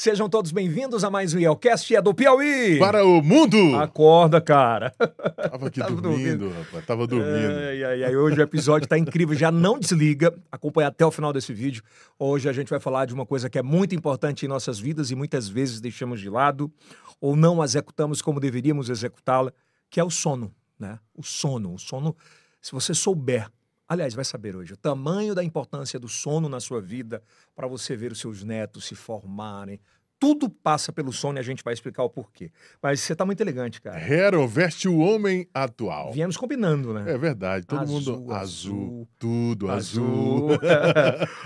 Sejam todos bem-vindos a mais um Yelcast, é do Piauí. Para o mundo! Acorda, cara. Tava aqui Tava dormindo, dormindo, rapaz. Tava dormindo. Ai, ai, ai. Hoje o episódio tá incrível. Já não desliga. Acompanha até o final desse vídeo. Hoje a gente vai falar de uma coisa que é muito importante em nossas vidas e muitas vezes deixamos de lado ou não executamos como deveríamos executá-la, que é o sono, né? O sono. O sono, se você souber Aliás, vai saber hoje o tamanho da importância do sono na sua vida para você ver os seus netos se formarem, tudo passa pelo sono e a gente vai explicar o porquê. Mas você tá muito elegante, cara. Hero veste o homem atual. Viemos combinando, né? É verdade. Todo azul, mundo azul, azul, tudo azul. azul.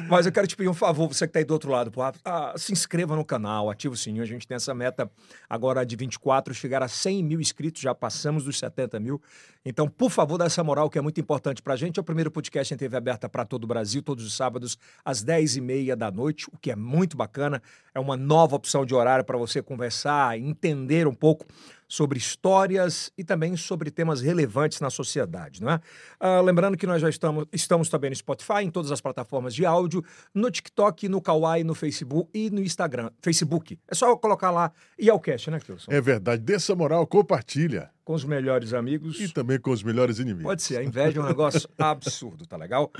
Mas eu quero te pedir um favor, você que tá aí do outro lado, pô, ah, se inscreva no canal, ativa o sininho. A gente tem essa meta agora de 24, chegar a 100 mil inscritos, já passamos dos 70 mil. Então, por favor, dá essa moral que é muito importante pra gente. É o primeiro podcast em TV aberta para todo o Brasil, todos os sábados, às 10h30 da noite, o que é muito bacana. É uma nova opção de horário para você conversar, entender um pouco sobre histórias e também sobre temas relevantes na sociedade, não é? Ah, lembrando que nós já estamos, estamos também no Spotify, em todas as plataformas de áudio, no TikTok, no Kawaii, no Facebook e no Instagram. Facebook. É só colocar lá e é o cast, né, Kilson? É verdade. Dê essa moral, compartilha. Com os melhores amigos. E também com os melhores inimigos. Pode ser. A inveja é um negócio absurdo, tá legal?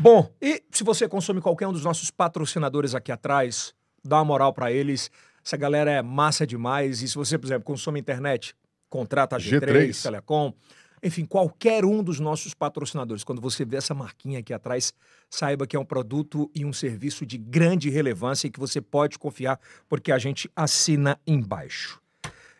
Bom, e se você consome qualquer um dos nossos patrocinadores aqui atrás, dá uma moral para eles. Essa galera é massa demais. E se você, por exemplo, consome internet, contrata a G3, G3. Telecom, enfim, qualquer um dos nossos patrocinadores, quando você vê essa marquinha aqui atrás, saiba que é um produto e um serviço de grande relevância e que você pode confiar, porque a gente assina embaixo.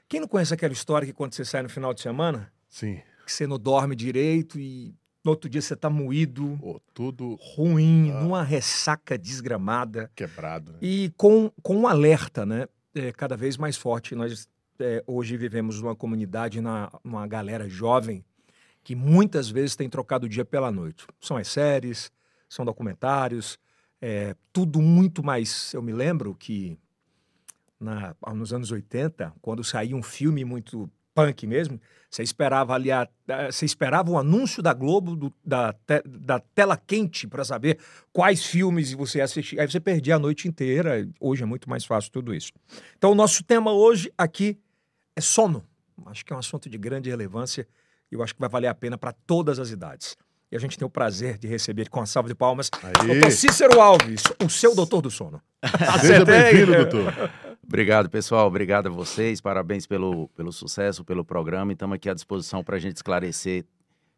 Quem não conhece aquela história que quando você sai no final de semana, Sim. que você não dorme direito e no outro dia você tá moído. Oh, tudo ruim, ah, numa ressaca desgramada. Quebrado. Né? E com, com um alerta, né? É, cada vez mais forte. Nós é, hoje vivemos numa comunidade, na, uma galera jovem, que muitas vezes tem trocado o dia pela noite. São as séries, são documentários, é, tudo muito mais. Eu me lembro que na, nos anos 80, quando saía um filme muito punk mesmo, você esperava ali a, você esperava o anúncio da Globo do, da, te, da tela quente para saber quais filmes você ia assistir. Aí você perdia a noite inteira. Hoje é muito mais fácil tudo isso. Então o nosso tema hoje aqui é sono. Acho que é um assunto de grande relevância e eu acho que vai valer a pena para todas as idades. E a gente tem o prazer de receber com a salva de palmas o doutor Cícero Alves, o seu doutor do sono. Seja bem-vindo, doutor. Obrigado, pessoal. Obrigado a vocês. Parabéns pelo, pelo sucesso, pelo programa. E estamos aqui à disposição para a gente esclarecer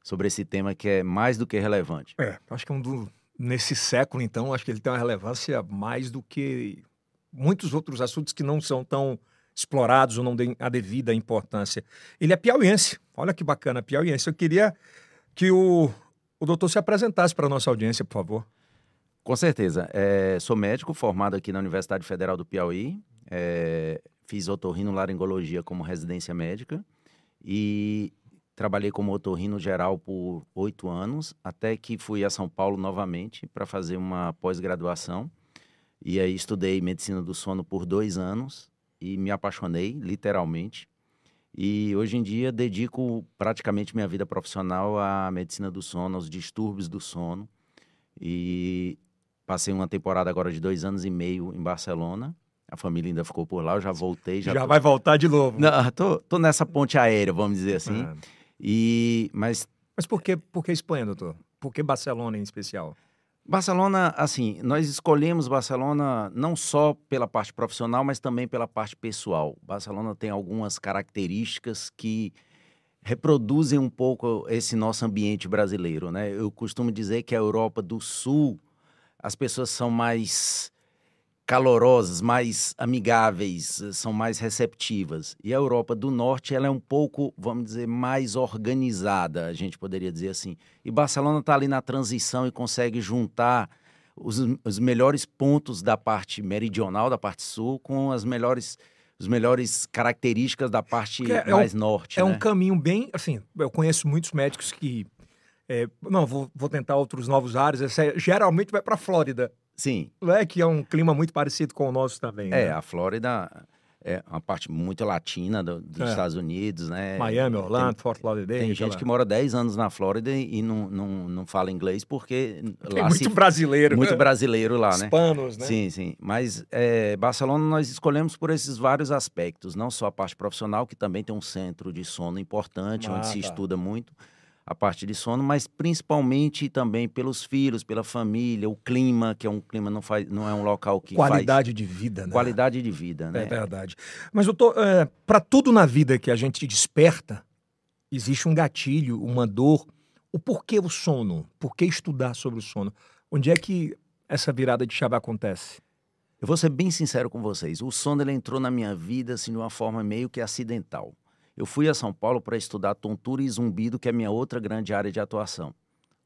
sobre esse tema que é mais do que relevante. É, acho que é um do, nesse século, então, acho que ele tem uma relevância mais do que muitos outros assuntos que não são tão explorados ou não têm a devida importância. Ele é piauiense. Olha que bacana, piauiense. Eu queria que o, o doutor se apresentasse para a nossa audiência, por favor. Com certeza. É, sou médico formado aqui na Universidade Federal do Piauí. É, fiz otorrinolaringologia como residência médica e trabalhei como otorrino geral por oito anos, até que fui a São Paulo novamente para fazer uma pós-graduação. E aí estudei medicina do sono por dois anos e me apaixonei, literalmente. E hoje em dia dedico praticamente minha vida profissional à medicina do sono, aos distúrbios do sono. E passei uma temporada agora de dois anos e meio em Barcelona. A família ainda ficou por lá, eu já voltei. Já, já tô... vai voltar de novo. Não, tô, tô nessa ponte aérea, vamos dizer assim. É. E, mas mas por que, por que Espanha, doutor? Por que Barcelona em especial? Barcelona, assim, nós escolhemos Barcelona não só pela parte profissional, mas também pela parte pessoal. Barcelona tem algumas características que reproduzem um pouco esse nosso ambiente brasileiro, né? Eu costumo dizer que a Europa do Sul, as pessoas são mais calorosas, mais amigáveis, são mais receptivas. E a Europa do Norte, ela é um pouco, vamos dizer, mais organizada, a gente poderia dizer assim. E Barcelona está ali na transição e consegue juntar os, os, melhores pontos da parte meridional, da parte sul, com as melhores as melhores características da parte é, mais é um, norte. É né? um caminho bem, assim, eu conheço muitos médicos que é, não, vou, vou tentar outros novos áreas. É, geralmente vai para a Flórida. Sim. Não é que é um clima muito parecido com o nosso também. É, né? a Flórida é uma parte muito latina do, dos é. Estados Unidos, né? Miami, Orlando, tem, Fort Lauderdale. Tem gente lá. que mora 10 anos na Flórida e não, não, não fala inglês porque tem lá muito se, brasileiro. Muito brasileiro lá, né? Hispanos, né? Sim, sim. Mas é, Barcelona nós escolhemos por esses vários aspectos, não só a parte profissional, que também tem um centro de sono importante, ah, onde se tá. estuda muito, a parte de sono, mas principalmente também pelos filhos, pela família, o clima, que é um clima não faz, não é um local que qualidade faz... de vida, né? Qualidade de vida, né? É verdade. Mas eu tô é, para tudo na vida que a gente desperta, existe um gatilho, uma dor. O porquê o sono? Por que estudar sobre o sono? Onde é que essa virada de chave acontece? Eu vou ser bem sincero com vocês. O sono ele entrou na minha vida assim de uma forma meio que acidental. Eu fui a São Paulo para estudar tontura e zumbido, que é minha outra grande área de atuação.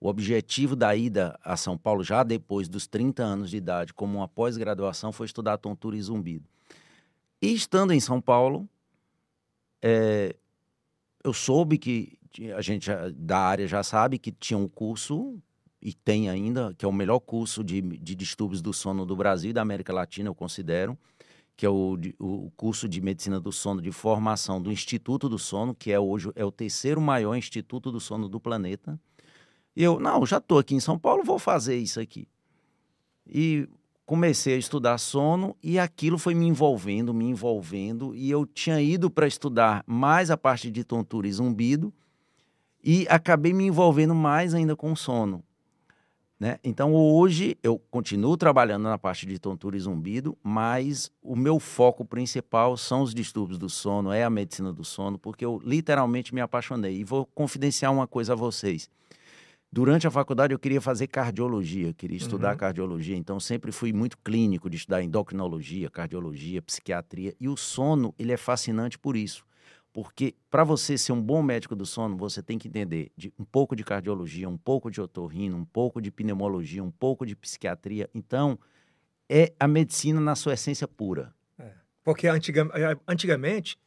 O objetivo da ida a São Paulo, já depois dos 30 anos de idade, como uma pós-graduação, foi estudar tontura e zumbido. E estando em São Paulo, é, eu soube que a gente da área já sabe que tinha um curso e tem ainda, que é o melhor curso de, de distúrbios do sono do Brasil e da América Latina, eu considero, que é o, o curso de medicina do sono de formação do Instituto do Sono, que é hoje é o terceiro maior instituto do sono do planeta. E eu, não, já estou aqui em São Paulo, vou fazer isso aqui. E comecei a estudar sono e aquilo foi me envolvendo, me envolvendo. E eu tinha ido para estudar mais a parte de tontura e zumbido e acabei me envolvendo mais ainda com sono. Né? Então, hoje, eu continuo trabalhando na parte de tontura e zumbido, mas o meu foco principal são os distúrbios do sono, é a medicina do sono, porque eu literalmente me apaixonei. E vou confidenciar uma coisa a vocês. Durante a faculdade, eu queria fazer cardiologia, queria estudar uhum. cardiologia, então sempre fui muito clínico de estudar endocrinologia, cardiologia, psiquiatria, e o sono, ele é fascinante por isso porque para você ser um bom médico do sono, você tem que entender de um pouco de cardiologia, um pouco de otorrino, um pouco de pneumologia, um pouco de psiquiatria. Então, é a medicina na sua essência pura. É, porque é, antigamente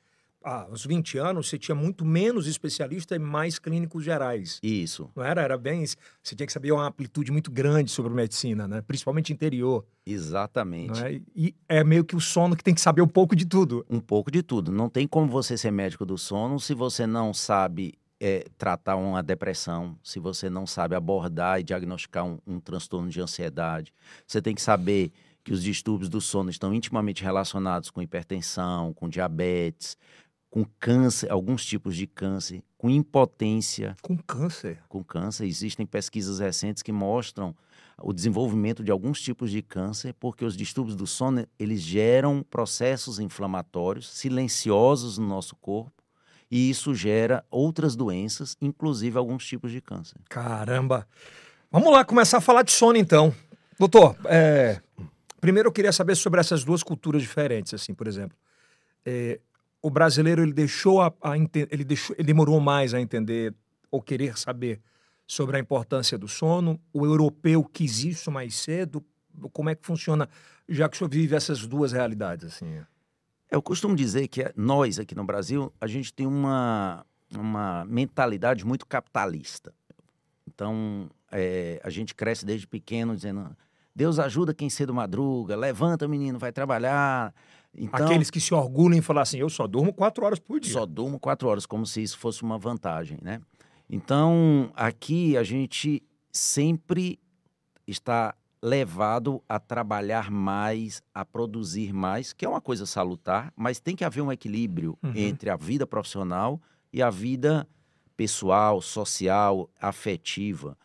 há uns 20 anos, você tinha muito menos especialista e mais clínicos gerais. Isso. Não era? Era bem. Você tinha que saber uma amplitude muito grande sobre medicina, né? Principalmente interior. Exatamente. É? E é meio que o sono que tem que saber um pouco de tudo. Um pouco de tudo. Não tem como você ser médico do sono se você não sabe é, tratar uma depressão, se você não sabe abordar e diagnosticar um, um transtorno de ansiedade. Você tem que saber que os distúrbios do sono estão intimamente relacionados com hipertensão, com diabetes, com câncer, alguns tipos de câncer, com impotência. Com câncer? Com câncer. Existem pesquisas recentes que mostram o desenvolvimento de alguns tipos de câncer, porque os distúrbios do sono, eles geram processos inflamatórios silenciosos no nosso corpo, e isso gera outras doenças, inclusive alguns tipos de câncer. Caramba! Vamos lá começar a falar de sono então. Doutor, é... primeiro eu queria saber sobre essas duas culturas diferentes, assim, por exemplo. É, o brasileiro ele deixou a, a ele deixou ele demorou mais a entender ou querer saber sobre a importância do sono. O europeu quis isso mais cedo. Como é que funciona, já que o senhor vive essas duas realidades assim? Eu costumo dizer que nós aqui no Brasil a gente tem uma uma mentalidade muito capitalista. Então é, a gente cresce desde pequeno dizendo Deus ajuda quem cedo madruga, levanta menino, vai trabalhar. Então, Aqueles que se orgulham em falar assim, eu só durmo quatro horas por dia. Só durmo quatro horas, como se isso fosse uma vantagem, né? Então, aqui a gente sempre está levado a trabalhar mais, a produzir mais, que é uma coisa salutar, mas tem que haver um equilíbrio uhum. entre a vida profissional e a vida pessoal, social, afetiva.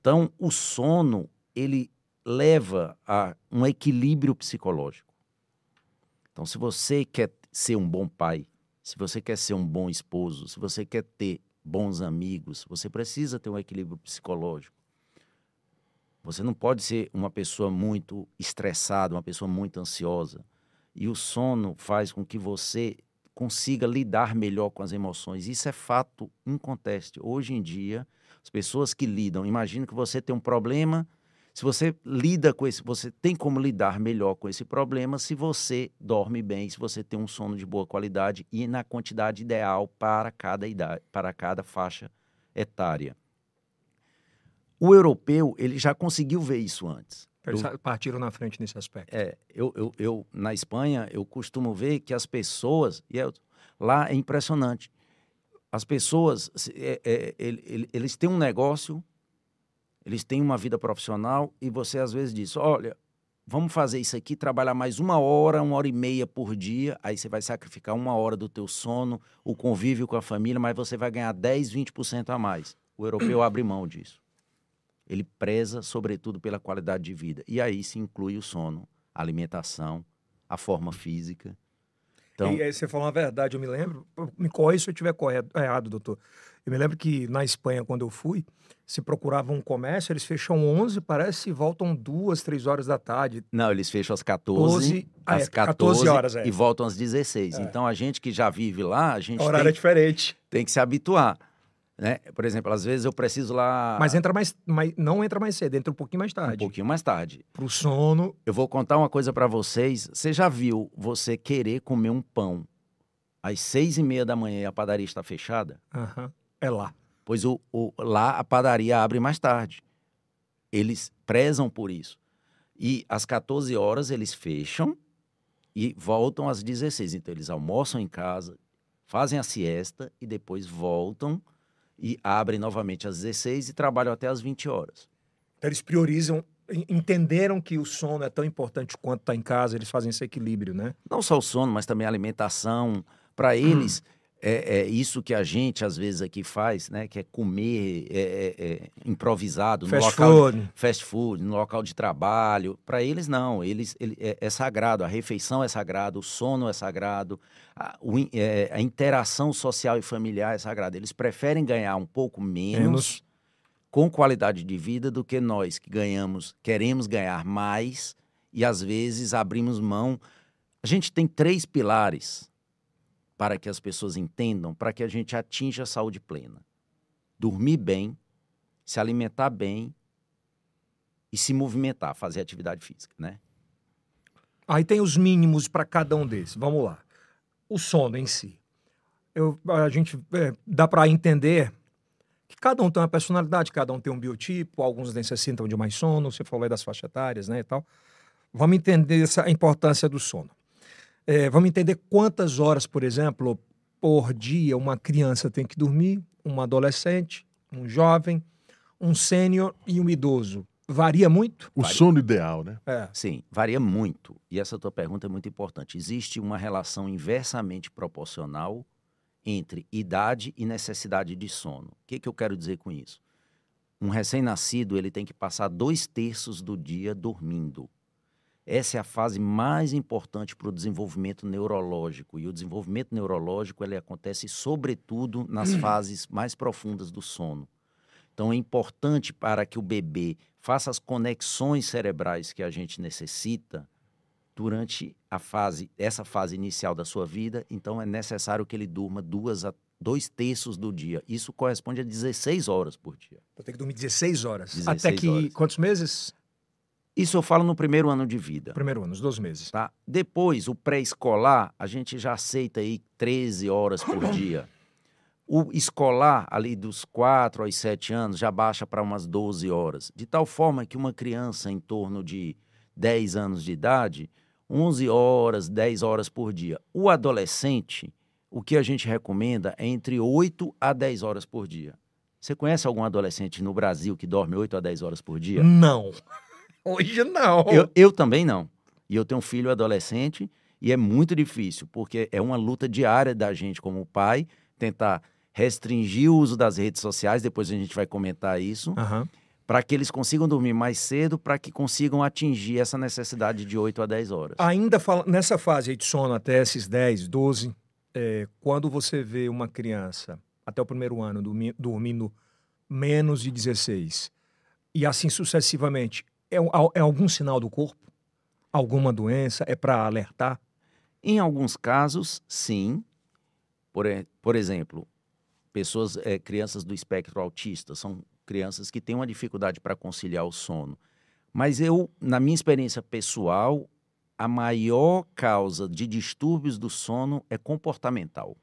Então, o sono, ele leva a um equilíbrio psicológico. Então, se você quer ser um bom pai, se você quer ser um bom esposo, se você quer ter bons amigos, você precisa ter um equilíbrio psicológico. Você não pode ser uma pessoa muito estressada, uma pessoa muito ansiosa. E o sono faz com que você consiga lidar melhor com as emoções. Isso é fato inconteste. Hoje em dia, as pessoas que lidam, imagina que você tem um problema, se você lida com esse, você tem como lidar melhor com esse problema se você dorme bem, se você tem um sono de boa qualidade e na quantidade ideal para cada idade, para cada faixa etária. O europeu, ele já conseguiu ver isso antes. Eles partiram na frente nesse aspecto. É, eu, eu, eu, na Espanha, eu costumo ver que as pessoas, e eu, lá é impressionante, as pessoas, é, é, eles têm um negócio, eles têm uma vida profissional, e você às vezes diz, olha, vamos fazer isso aqui, trabalhar mais uma hora, uma hora e meia por dia, aí você vai sacrificar uma hora do teu sono, o convívio com a família, mas você vai ganhar 10, 20% a mais. O europeu abre mão disso. Ele preza, sobretudo, pela qualidade de vida. E aí se inclui o sono, a alimentação, a forma física. Então... E aí você falou uma verdade, eu me lembro, me corre se eu estiver errado, doutor. Eu me lembro que na Espanha, quando eu fui, se procurava um comércio, eles fecham 11, parece, e voltam duas, três horas da tarde. Não, eles fecham às 14, 12, ah, às é, 14, 14 horas, é. e voltam às 16. É. Então, a gente que já vive lá, a gente o horário tem, é diferente. tem que se habituar. Né? Por exemplo, às vezes eu preciso lá. Mas entra mais, mais, não entra mais cedo, entra um pouquinho mais tarde. Um pouquinho mais tarde. Pro sono. Eu vou contar uma coisa para vocês. Você já viu você querer comer um pão às seis e meia da manhã e a padaria está fechada? Uhum. É lá. Pois o, o, lá a padaria abre mais tarde. Eles prezam por isso. E às 14 horas eles fecham e voltam às 16. Então eles almoçam em casa, fazem a siesta e depois voltam e abrem novamente às 16 e trabalham até às 20 horas. Então, eles priorizam, entenderam que o sono é tão importante quanto estar tá em casa, eles fazem esse equilíbrio, né? Não só o sono, mas também a alimentação. Para eles, hum é, é, isso que a gente às vezes aqui faz, né? Que é comer é, é, é improvisado fast no local food. Fast food, no local de trabalho. Para eles não, eles ele, é, é, sagrado. A refeição é sagrado, o sono é sagrado, a, o, a, interação social e familiar é sagrada. Eles preferem ganhar um pouco menos, menos com qualidade de vida do que nós que ganhamos, queremos ganhar mais e às vezes abrimos mão. A gente tem três pilares para que as pessoas entendam, para que a gente atinja a saúde plena. Dormir bem, se alimentar bem e se movimentar, fazer atividade física, né? Aí tem os mínimos para cada um desses. Vamos lá. O sono em si. Eu, a gente é, dá para entender que cada um tem uma personalidade, cada um tem um biotipo, alguns necessitam de mais sono, você falou aí das faixas etárias, né, e tal. Vamos entender essa, a importância do sono. É, vamos entender quantas horas, por exemplo, por dia uma criança tem que dormir, um adolescente, um jovem, um sênior e um idoso. Varia muito? O varia. sono ideal, né? É. Sim, varia muito. E essa tua pergunta é muito importante. Existe uma relação inversamente proporcional entre idade e necessidade de sono. O que, que eu quero dizer com isso? Um recém-nascido ele tem que passar dois terços do dia dormindo. Essa é a fase mais importante para o desenvolvimento neurológico. E o desenvolvimento neurológico ele acontece sobretudo nas fases mais profundas do sono. Então é importante para que o bebê faça as conexões cerebrais que a gente necessita durante a fase, essa fase inicial da sua vida. Então é necessário que ele durma duas a dois terços do dia. Isso corresponde a 16 horas por dia. Então tem que dormir 16 horas. 16 Até que horas. quantos meses? Isso eu falo no primeiro ano de vida. Primeiro ano, os 12 meses. Tá? Depois, o pré-escolar, a gente já aceita aí 13 horas por dia. O escolar, ali dos 4 aos 7 anos, já baixa para umas 12 horas. De tal forma que uma criança em torno de 10 anos de idade, 11 horas, 10 horas por dia. O adolescente, o que a gente recomenda é entre 8 a 10 horas por dia. Você conhece algum adolescente no Brasil que dorme 8 a 10 horas por dia? Não. Hoje não. Eu, eu também não. E eu tenho um filho adolescente e é muito difícil, porque é uma luta diária da gente como pai tentar restringir o uso das redes sociais, depois a gente vai comentar isso, uhum. para que eles consigam dormir mais cedo, para que consigam atingir essa necessidade de 8 a 10 horas. Ainda fala, nessa fase de sono até esses 10, 12, é, quando você vê uma criança até o primeiro ano dormi, dormindo menos de 16 e assim sucessivamente, é, é algum sinal do corpo? Alguma doença? É para alertar? Em alguns casos, sim. Por, por exemplo, pessoas, é, crianças do espectro autista, são crianças que têm uma dificuldade para conciliar o sono. Mas eu, na minha experiência pessoal, a maior causa de distúrbios do sono é comportamental.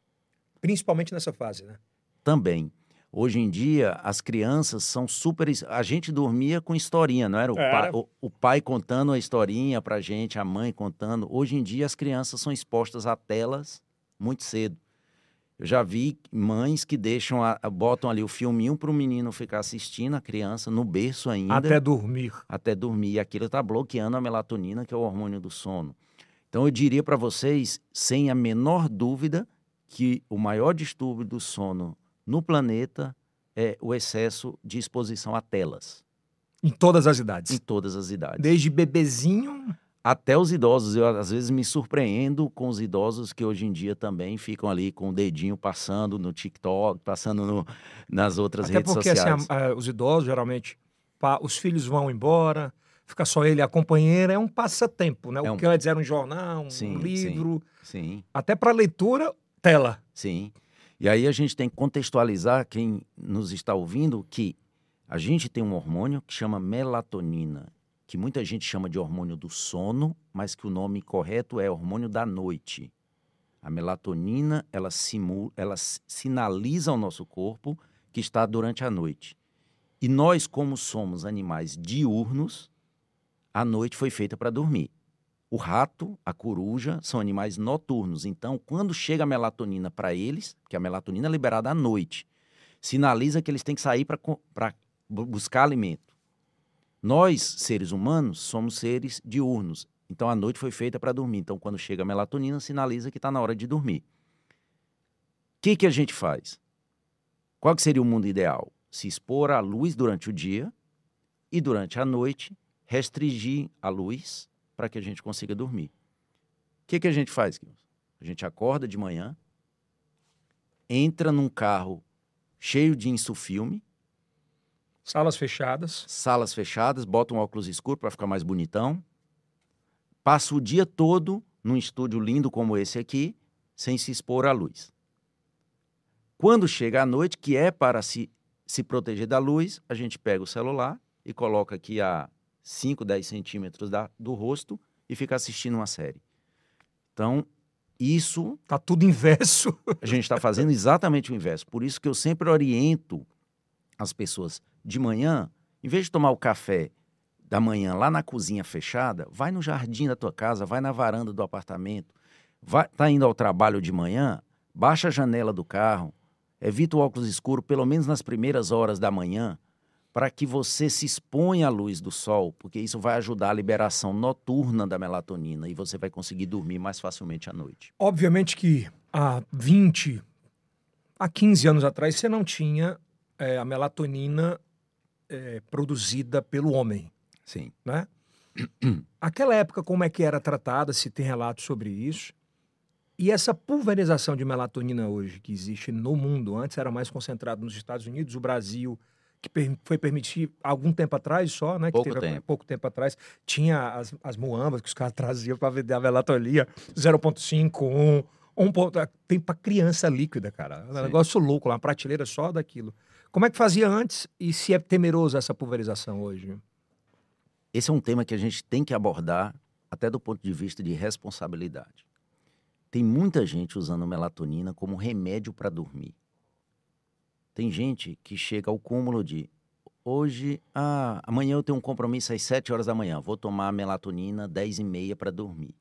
Principalmente nessa fase, né? Também. Hoje em dia, as crianças são super. A gente dormia com historinha, não era? O, É. pai, o, o pai contando a historinha pra gente, a mãe contando. Hoje em dia, as crianças são expostas a telas muito cedo. Eu já vi mães que deixam, a- botam ali o filminho para o menino ficar assistindo, a criança, no berço ainda Até dormir. até dormir. E aquilo está bloqueando a melatonina, que é o hormônio do sono. Então, eu diria para vocês, sem a menor dúvida, que o maior distúrbio do sono no planeta é o excesso de exposição a telas, Em todas as em idades. todas as idades. Desde bebezinho. Até os idosos. Eu, às vezes, me surpreendo com os idosos que hoje em dia também ficam ali com o dedinho passando no TikTok, passando no- nas outras Até redes porque assim, sociais. a- a- os idosos, geralmente, pa- os filhos vão embora, fica só ele e a companheira. É um passatempo, né? É o um- que antes era um jornal, um Sim, sim. livro. Sim. Até para leitura, tela. Sim. E aí a gente tem que contextualizar quem nos está ouvindo que a gente tem um hormônio que chama melatonina, que muita gente chama de hormônio do sono, mas que o nome correto é hormônio da noite. A melatonina, ela, simula, ela sinaliza ao nosso corpo que está durante a noite. E nós, como somos animais diurnos, a noite foi feita para dormir. O rato, a coruja, são animais noturnos. Então, quando chega a melatonina para eles, que a melatonina é liberada à noite, sinaliza que eles têm que sair para buscar alimento. Nós, seres humanos, somos seres diurnos. Então, a noite foi feita para dormir. Então, quando chega a melatonina, sinaliza que está na hora de dormir. O que, que a gente faz? Qual seria o mundo ideal? Se expor à luz durante o dia e durante a noite restringir a luz para que a gente consiga dormir. O que, que a gente faz, Guilherme? A gente acorda de manhã, entra num carro cheio de insufilme, Salas fechadas. salas fechadas, bota um óculos escuro para ficar mais bonitão, passa o dia todo num estúdio lindo como esse aqui, sem se expor à luz. Quando chega a noite, que é para se, se proteger da luz, a gente pega o celular e coloca aqui a 5, 10 centímetros da, do rosto e fica assistindo uma série. Então, isso Tá tudo inverso. a gente está fazendo exatamente o inverso. Por isso que eu sempre oriento as pessoas de manhã, em vez de tomar o café da manhã lá na cozinha fechada, vai no jardim da tua casa, vai na varanda do apartamento, vai, tá indo ao trabalho de manhã, baixa a janela do carro, evita o óculos escuro pelo menos nas primeiras horas da manhã, para que você se exponha à luz do sol, porque isso vai ajudar a liberação noturna da melatonina e você vai conseguir dormir mais facilmente à noite. Obviamente que há 20, há 15 anos atrás, você não tinha eh, a melatonina eh, produzida pelo homem, Sim. né? Aquela época, como é que era tratada, se tem relatos sobre isso? E essa pulverização de melatonina hoje que existe no mundo, antes era mais concentrado nos Estados Unidos, o Brasil, que foi permitir algum tempo atrás só, né? que Pouco teve há tempo. pouco tempo atrás, tinha as, as muambas que os caras traziam para vender a melatonina 0,5, 1, 1 ponto, tem para criança líquida, cara. É um Sim. negócio louco, uma prateleira só daquilo. Como é que fazia antes e se é temeroso essa pulverização hoje? Esse é um tema que a gente tem que abordar até do ponto de vista de responsabilidade. Tem muita gente usando melatonina como remédio para dormir. Tem gente que chega ao cúmulo de hoje, ah, amanhã eu tenho um compromisso às 7 horas da manhã, vou tomar melatonina 10 e meia para dormir.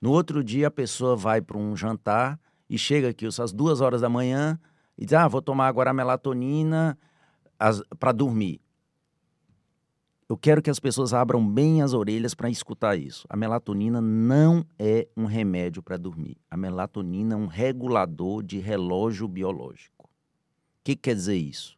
No outro dia a pessoa vai para um jantar e chega aqui às duas horas da manhã e diz, ah, vou tomar agora a melatonina para dormir. Eu quero que as pessoas abram bem as orelhas para escutar isso. A melatonina não é um remédio para dormir. A melatonina é um regulador de relógio biológico. Que quer dizer isso?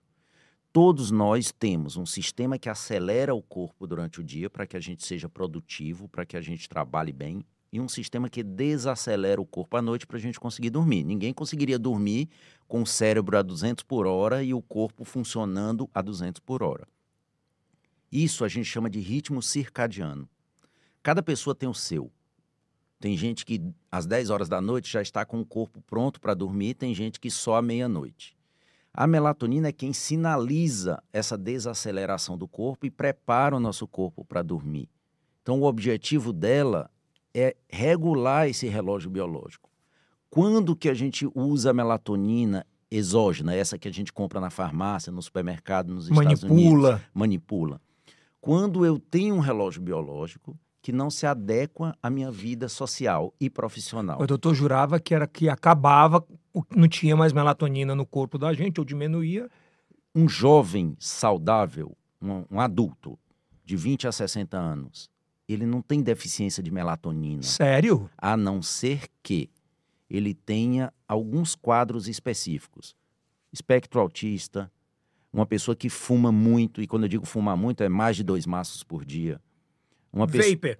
Todos nós temos um sistema que acelera o corpo durante o dia para que a gente seja produtivo, para que a gente trabalhe bem, e um sistema que desacelera o corpo à noite para a gente conseguir dormir. Ninguém conseguiria dormir com o cérebro a 200 por hora e o corpo funcionando a 200 por hora. Isso a gente chama de ritmo circadiano. Cada pessoa tem o seu. Tem gente que às 10 horas da noite já está com o corpo pronto para dormir, tem gente que só à meia-noite. A melatonina é quem sinaliza essa desaceleração do corpo e prepara o nosso corpo para dormir. Então, o objetivo dela é regular esse relógio biológico. Quando que a gente usa a melatonina exógena, essa que a gente compra na farmácia, no supermercado, nos Estados manipula. Unidos. Manipula. Quando eu tenho um relógio biológico que não se adequa à minha vida social e profissional. O doutor jurava que era que acabava, não tinha mais melatonina no corpo da gente, ou diminuía. Um jovem saudável, um, um adulto de 20 a 60 anos, ele não tem deficiência de melatonina. Sério? A não ser que ele tenha alguns quadros específicos. Espectro autista, uma pessoa que fuma muito, e quando eu digo fumar muito, é mais de dois maços por dia. Uma pessoa... Vapor.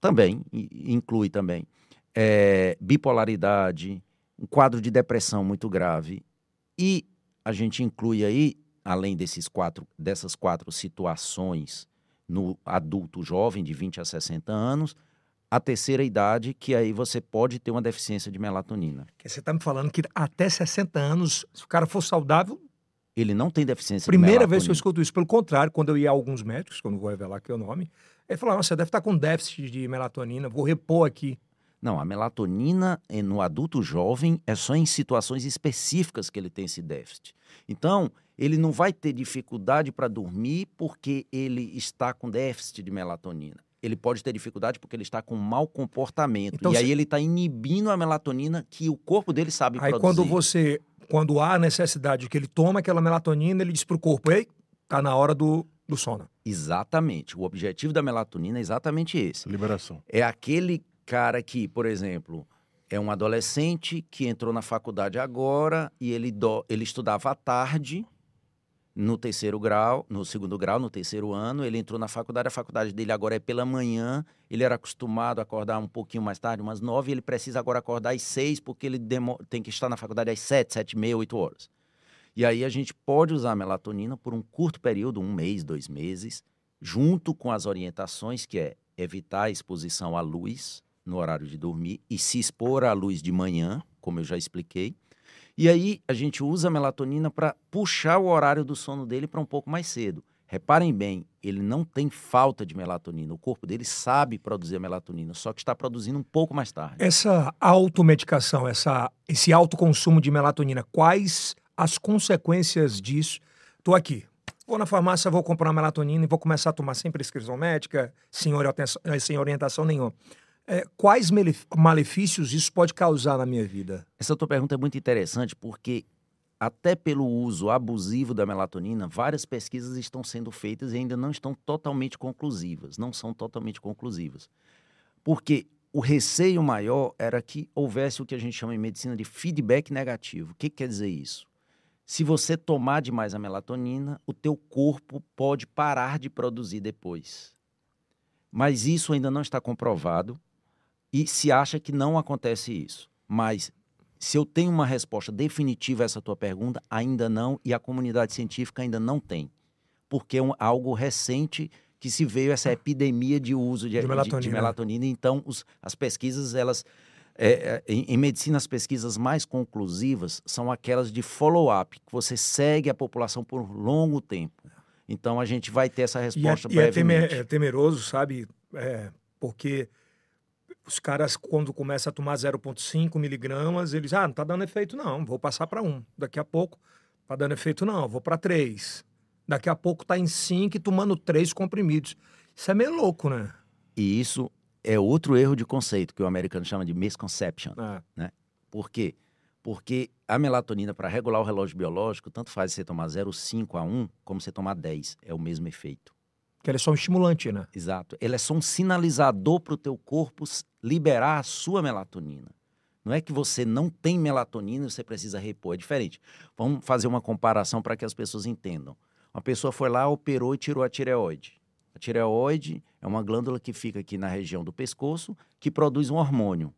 Também, inclui também. É, bipolaridade, um quadro de depressão muito grave. E a gente inclui aí, além desses quatro, dessas quatro situações no adulto jovem de 20 a 60 anos, a terceira idade, que aí você pode ter uma deficiência de melatonina. Você está me falando que até 60 anos, se o cara for saudável. Ele não tem deficiência Primeira de vez que eu escuto isso. Pelo contrário, quando eu ia a alguns médicos, que eu não vou revelar aqui o nome, ele falou: você deve estar com déficit de melatonina, vou repor aqui. Não, a melatonina no adulto jovem é só em situações específicas que ele tem esse déficit. Então, ele não vai ter dificuldade para dormir porque ele está com déficit de melatonina ele pode ter dificuldade porque ele está com mau comportamento. Então, e aí ele está inibindo a melatonina que o corpo dele sabe aí produzir. Aí quando você, quando há necessidade que ele toma aquela melatonina, ele diz para o corpo, ei, tá na hora do, do sono. Exatamente. O objetivo da melatonina é exatamente esse. Liberação. É aquele cara que, por exemplo, é um adolescente que entrou na faculdade agora e ele, do, ele estudava à tarde no terceiro grau, no segundo grau, no terceiro ano, ele entrou na faculdade, a faculdade dele agora é pela manhã, ele era acostumado a acordar um pouquinho mais tarde, umas nove, ele precisa agora acordar às seis, porque ele tem que estar na faculdade às sete, sete e meia, oito horas. E aí a gente pode usar a melatonina por um curto período, um mês, dois meses, junto com as orientações, que é evitar a exposição à luz no horário de dormir e se expor à luz de manhã, como eu já expliquei, e aí a gente usa a melatonina para puxar o horário do sono dele para um pouco mais cedo. Reparem bem, ele não tem falta de melatonina. O corpo dele sabe produzir a melatonina, só que está produzindo um pouco mais tarde. Essa automedicação, essa, esse autoconsumo de melatonina, quais as consequências disso? Estou aqui, vou na farmácia, vou comprar melatonina e vou começar a tomar sem prescrição médica, sem sem orientação nenhuma. É, quais malefícios isso pode causar na minha vida? Essa tua pergunta é muito interessante porque até pelo uso abusivo da melatonina, várias pesquisas estão sendo feitas e ainda não estão totalmente conclusivas, não são totalmente conclusivas. Porque o receio maior era que houvesse o que a gente chama em medicina de feedback negativo. O que, que quer dizer isso? Se você tomar demais a melatonina, o teu corpo pode parar de produzir depois. Mas isso ainda não está comprovado e se acha que não acontece isso. Mas se eu tenho uma resposta definitiva a essa tua pergunta, ainda não, e a comunidade científica ainda não tem. Porque é um, algo recente que se veio essa epidemia de uso de, de melatonina. De, de melatonina. Então, os, as pesquisas, elas. É, é, em, em, medicina, as pesquisas mais conclusivas são aquelas de follow-up, que você segue a população por longo tempo. Então, a gente vai ter essa resposta e é, brevemente. E é, temeroso, sabe? É, porque os caras, quando começa a tomar 0,5 miligramas, eles, ah, não tá dando efeito não, vou passar para um. Daqui a pouco, tá dando efeito não, vou para três. Daqui a pouco tá em 5 e tomando três comprimidos. Isso é meio louco, né? E isso é outro erro de conceito que o americano chama de misconception, é. né? Por quê? Porque a melatonina, para regular o relógio biológico, tanto faz você tomar 0,5 a 1, como você tomar 10. É o mesmo efeito. Que ela é só um estimulante, né? Exato. Ele é só um sinalizador para o teu corpo liberar a sua melatonina. Não é que você não tem melatonina e você precisa repor, é diferente. Vamos fazer uma comparação para que as pessoas entendam. Uma pessoa foi lá, operou e tirou a tireoide. A tireoide é uma glândula que fica aqui na região do pescoço que produz um hormônio. O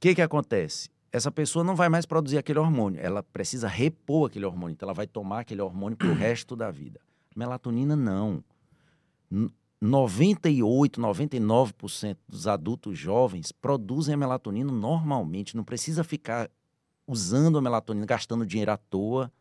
que, que acontece? Essa pessoa não vai mais produzir aquele hormônio, ela precisa repor aquele hormônio, então ela vai tomar aquele hormônio para o resto da vida. Melatonina não. 98, 99% dos adultos jovens produzem a melatonina normalmente, não precisa ficar usando a melatonina, gastando dinheiro à toa,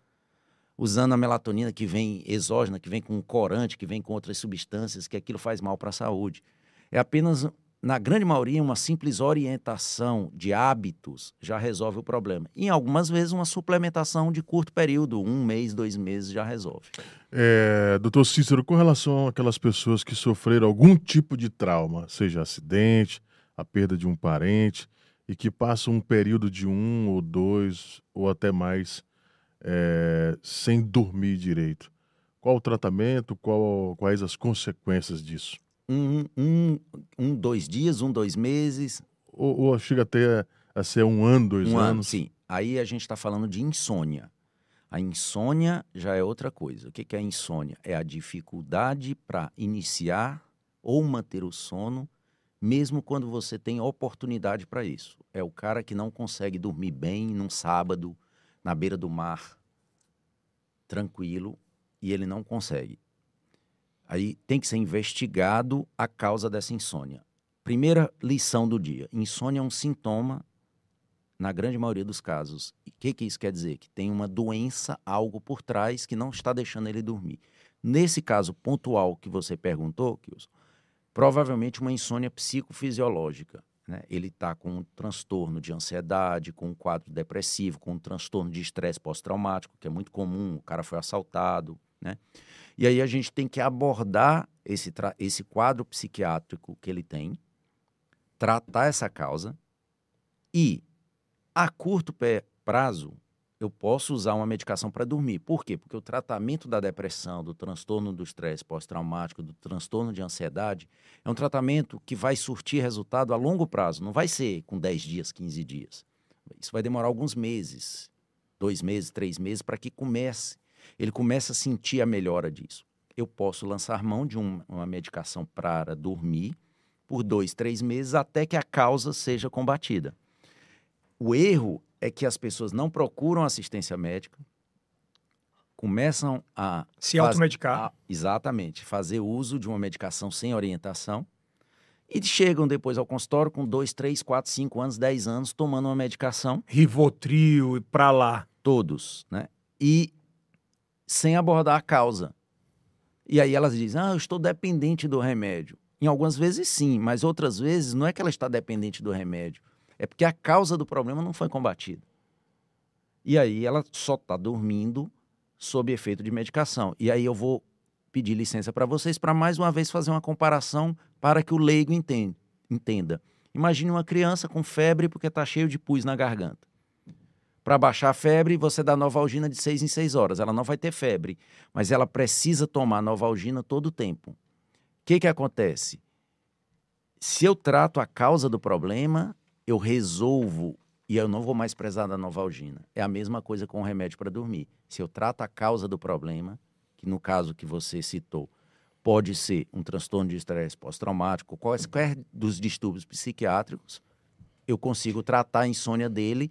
usando a melatonina que vem exógena, que vem com corante, que vem com outras substâncias, que aquilo faz mal para a saúde. É apenas na grande maioria, uma simples orientação de hábitos já resolve o problema. Em algumas vezes, uma suplementação de curto período, um mês, dois meses, já resolve. É, doutor Cícero, com relação àquelas pessoas que sofreram algum tipo de trauma, seja acidente, a perda de um parente, e que passam um período de um ou dois ou até mais é, sem dormir direito. Qual o tratamento? Qual, quais as consequências disso? Um, um, um, dois dias, um, dois meses. Ou, ou chega até a ser um ano, dois um anos? Ano, sim. Aí a gente está falando de insônia. A insônia já é outra coisa. O que, que é a insônia? É a dificuldade para iniciar ou manter o sono, mesmo quando você tem oportunidade para isso. É o cara que não consegue dormir bem num sábado, na beira do mar, tranquilo, e ele não consegue. Aí tem que ser investigado a causa dessa insônia. Primeira lição do dia: insônia é um sintoma, na grande maioria dos casos. O que, que isso quer dizer? Que tem uma doença, algo por trás que não está deixando ele dormir. Nesse caso pontual que você perguntou, Kilson, provavelmente uma insônia psicofisiológica. Né? Ele está com um transtorno de ansiedade, com um quadro depressivo, com um transtorno de estresse pós-traumático, que é muito comum, o cara foi assaltado. Né? E aí a gente tem que abordar esse, esse quadro psiquiátrico que ele tem, tratar essa causa e, a curto prazo, eu posso usar uma medicação para dormir. Por quê? Porque o tratamento da depressão, do transtorno do estresse pós-traumático, do transtorno de ansiedade, é um tratamento que vai surtir resultado a longo prazo. Não vai ser com 10 dias, 15 dias. Isso vai demorar alguns meses, dois meses, três meses, para que comece. Ele comece a sentir a melhora disso. Eu posso lançar mão de um, uma medicação para dormir por dois, três meses, até que a causa seja combatida. O erro é que as pessoas não procuram assistência médica, começam a se automedicar. A, exatamente, fazer uso de uma medicação sem orientação e chegam depois ao consultório com dois, três, quatro, cinco anos, dez anos tomando uma medicação. Rivotril e para lá. Todos, né? E sem abordar a causa. E aí elas dizem: Ah, eu estou dependente do remédio. Em algumas vezes sim, mas outras vezes não é que ela está dependente do remédio. É porque a causa do problema não foi combatida. E aí ela só está dormindo sob efeito de medicação. E aí eu vou pedir licença para vocês para mais uma vez fazer uma comparação para que o leigo entenda. Imagine uma criança com febre porque está cheio de pus na garganta. Para baixar a febre, você dá novalgina de 6 em 6 horas. Ela não vai ter febre, mas ela precisa tomar novalgina todo o tempo. O que, que acontece? Se eu trato a causa do problema, eu resolvo e eu não vou mais prezar da novalgina. É a mesma coisa com o remédio para dormir. Se eu trato a causa do problema, que no caso que você citou, pode ser um transtorno de estresse pós-traumático, quaisquer dos distúrbios psiquiátricos, eu consigo tratar a insônia dele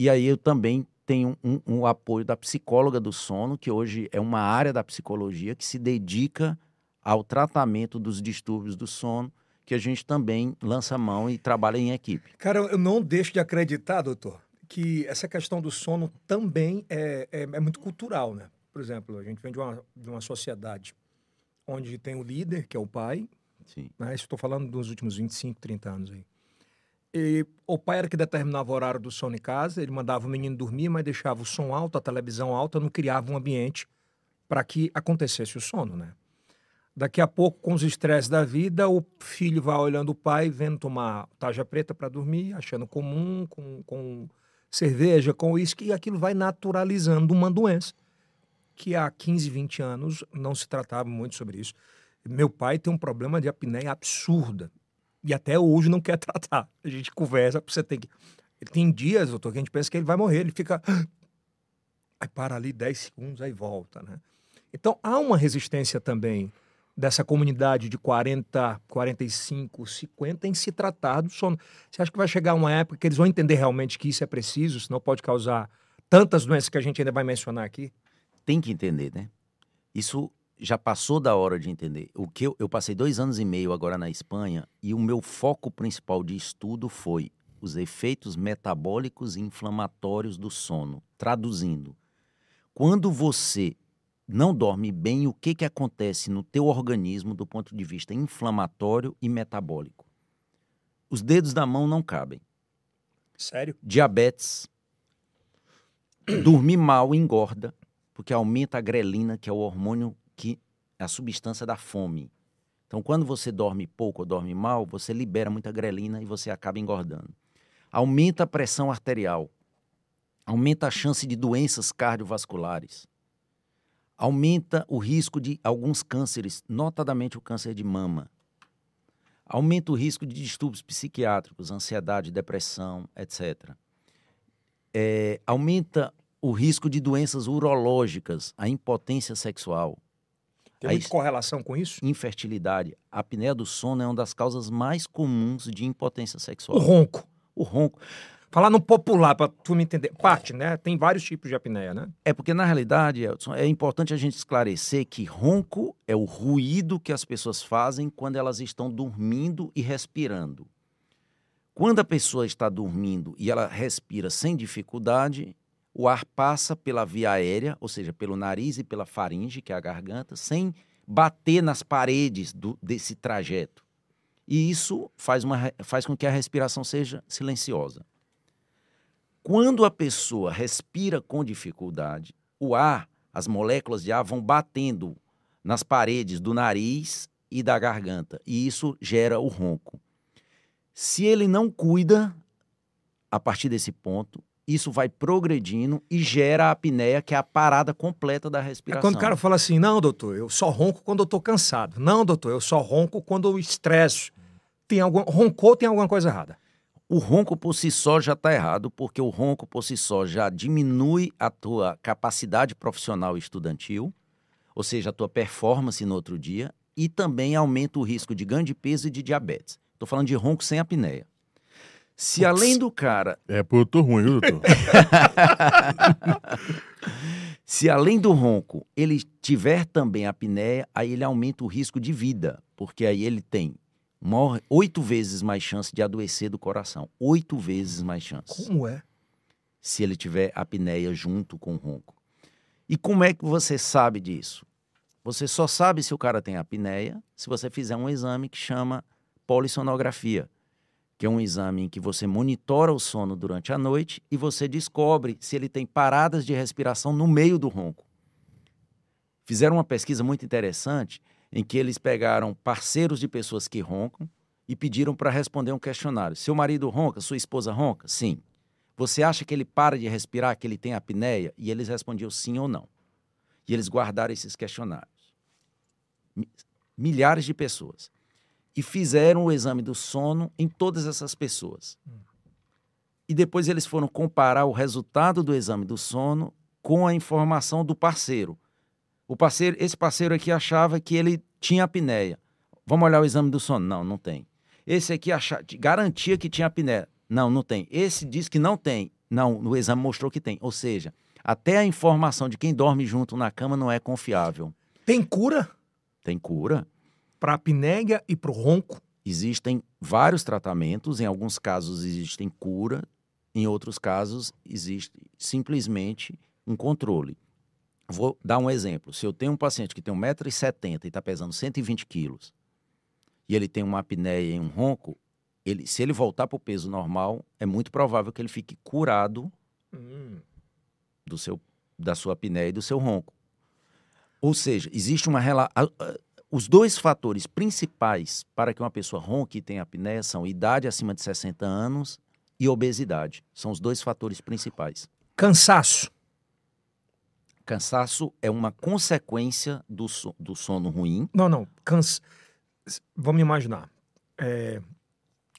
e aí eu também tenho um, um, apoio da psicóloga do sono, que hoje é uma área da psicologia que se dedica ao tratamento dos distúrbios do sono que a gente também lança mão e trabalha em equipe. Cara, eu não deixo de acreditar, doutor, que essa questão do sono também é, é, é muito cultural, né? Por exemplo, a gente vem de uma, de uma sociedade onde tem o líder, que é o pai. Sim. Né? Estou falando dos últimos 25, 30 anos aí. E o pai era que determinava o horário do sono em casa, ele mandava o menino dormir, mas deixava o som alto, a televisão alta, não criava um ambiente para que acontecesse o sono, né? Daqui a pouco, com os estresses da vida, o filho vai olhando o pai, vendo tomar taja preta para dormir, achando comum, com, com cerveja, com uísque, e aquilo vai naturalizando uma doença que há 15, 20 anos não se tratava muito sobre isso. Meu pai tem um problema de apneia absurda e até hoje não quer tratar. A gente conversa, você tem que. Ele tem dias, doutor, que a gente pensa que ele vai morrer, ele fica. Aí para ali 10 segundos, aí volta, né? Então há uma resistência também dessa comunidade de 40, 45, 50 em se tratar do sono. Você acha que vai chegar uma época que eles vão entender realmente que isso é preciso, senão pode causar tantas doenças que a gente ainda vai mencionar aqui? Tem que entender, né? Isso já passou da hora de entender. O que eu, eu passei dois anos e meio agora na Espanha e o meu foco principal de estudo foi os efeitos metabólicos e inflamatórios do sono. Traduzindo, quando você não dorme bem, o que, que acontece no teu organismo do ponto de vista inflamatório e metabólico? os dedos da mão não cabem. Sério? Diabetes, dormir mal engorda, porque aumenta a grelina, que é o hormônio que é a substância da fome. Então, quando você dorme pouco ou dorme mal, você libera muita grelina e você acaba engordando. Aumenta a pressão arterial, aumenta a chance de doenças cardiovasculares, aumenta o risco de alguns cânceres, notadamente o câncer de mama. Aumenta o risco de distúrbios psiquiátricos, ansiedade, depressão, etc. É, aumenta o risco de doenças urológicas, a impotência sexual, Tem muita correlação com isso? infertilidade. A apneia do sono é uma das causas mais comuns de impotência O sexual. ronco. O ronco. Falar no popular, pra tu me entender. Parte, né? Tem vários tipos de apneia, né? É porque, na realidade, Elton, é importante a gente esclarecer que ronco é o ruído que as pessoas fazem quando elas estão dormindo e respirando. Quando a pessoa está dormindo e ela respira sem dificuldade, o ar passa pela via aérea, ou seja, pelo nariz e pela faringe, que é a garganta, sem bater nas paredes do- desse trajeto. E isso faz, uma, faz com que a respiração seja silenciosa. Quando a pessoa respira com dificuldade, o ar, as moléculas de ar vão batendo nas paredes do nariz e da garganta, e isso gera o ronco. Se ele não cuida, a partir desse ponto, isso vai progredindo e gera a apneia, que é a parada completa da É respiração. quando o cara fala assim, não, doutor, eu só ronco quando eu tô cansado. Não, doutor, eu só ronco quando eu estresso. Tem algum... Roncou, tem alguma coisa errada. O ronco por si só já está errado, porque o ronco por si só já diminui a tua capacidade profissional e estudantil, ou seja, a tua performance no outro dia, e também aumenta o risco de ganho de peso e de diabetes. Estou falando de ronco sem apneia. Se além do cara, É, pô, eu tô ruim, viu, doutor? se além do ronco ele tiver também apneia, aí ele aumenta o risco de vida, porque aí ele tem oito vezes mais chance de adoecer do coração, oito vezes mais chance. Como é? se ele tiver apneia junto com o ronco. E como é que você sabe disso? Você só sabe se o cara tem apneia se você fizer um exame que chama polissonografia, que é um exame em que você monitora o sono durante a noite e você descobre se ele tem paradas de respiração no meio do ronco. Fizeram uma pesquisa muito interessante em que eles pegaram parceiros de pessoas que roncam e pediram para responder um questionário. Seu marido ronca? Sua esposa ronca? Sim. Você acha que ele para de respirar, que ele tem apneia? E eles respondiam sim ou não. E eles guardaram esses questionários. Mi- Milhares de pessoas. E fizeram o exame do sono em todas essas pessoas. E depois eles foram comparar o resultado do exame do sono com a informação do parceiro. O parceiro, esse parceiro aqui achava que ele tinha apneia. Vamos olhar o exame do sono? Não, não tem. Esse aqui acha, garantia que tinha apneia. Não, não tem. Esse diz que não tem. Não, no exame mostrou que tem. Ou seja, até a informação de quem dorme junto na cama não é confiável. Tem cura Tem cura. Para apneia e pro ronco? Existem vários tratamentos, em alguns casos existem cura, em outros casos existe simplesmente um controle. Vou dar um exemplo. Se eu tenho um paciente que tem 1,70m e está pesando 120 quilos, e ele tem uma apneia e um ronco, ele, se ele voltar para o peso normal, é muito provável que ele fique curado Hum. do seu, da sua apneia e do seu ronco. Ou seja, existe uma relação. Os dois fatores principais para que uma pessoa ronque e tenha apneia são idade acima de 60 anos e obesidade. São os dois fatores principais. Cansaço. Cansaço é uma consequência do, so- do sono ruim. Não, não. Cansa... Vamos imaginar. É,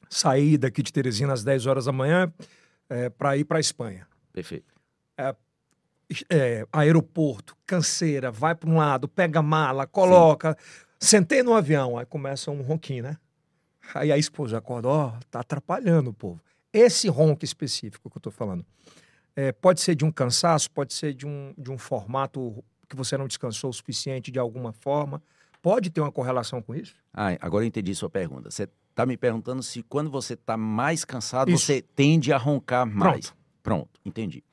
sair daqui de Teresina às 10 horas da manhã é, para ir para Espanha. Perfeito. É, aeroporto, canseira, vai para um lado, pega a mala, coloca. Sentei no avião, aí começa um ronquinho, né? Aí a esposa acorda, ó, tá atrapalhando o povo. Esse ronco específico que eu tô falando, é, pode ser de um cansaço, pode ser de um, de um formato que você não descansou o suficiente de alguma forma. Pode ter uma correlação com isso? Ah, agora eu entendi sua pergunta. Você está me perguntando se quando você está mais cansado, Isso. você tende a roncar mais. Pronto. Pronto, entendi.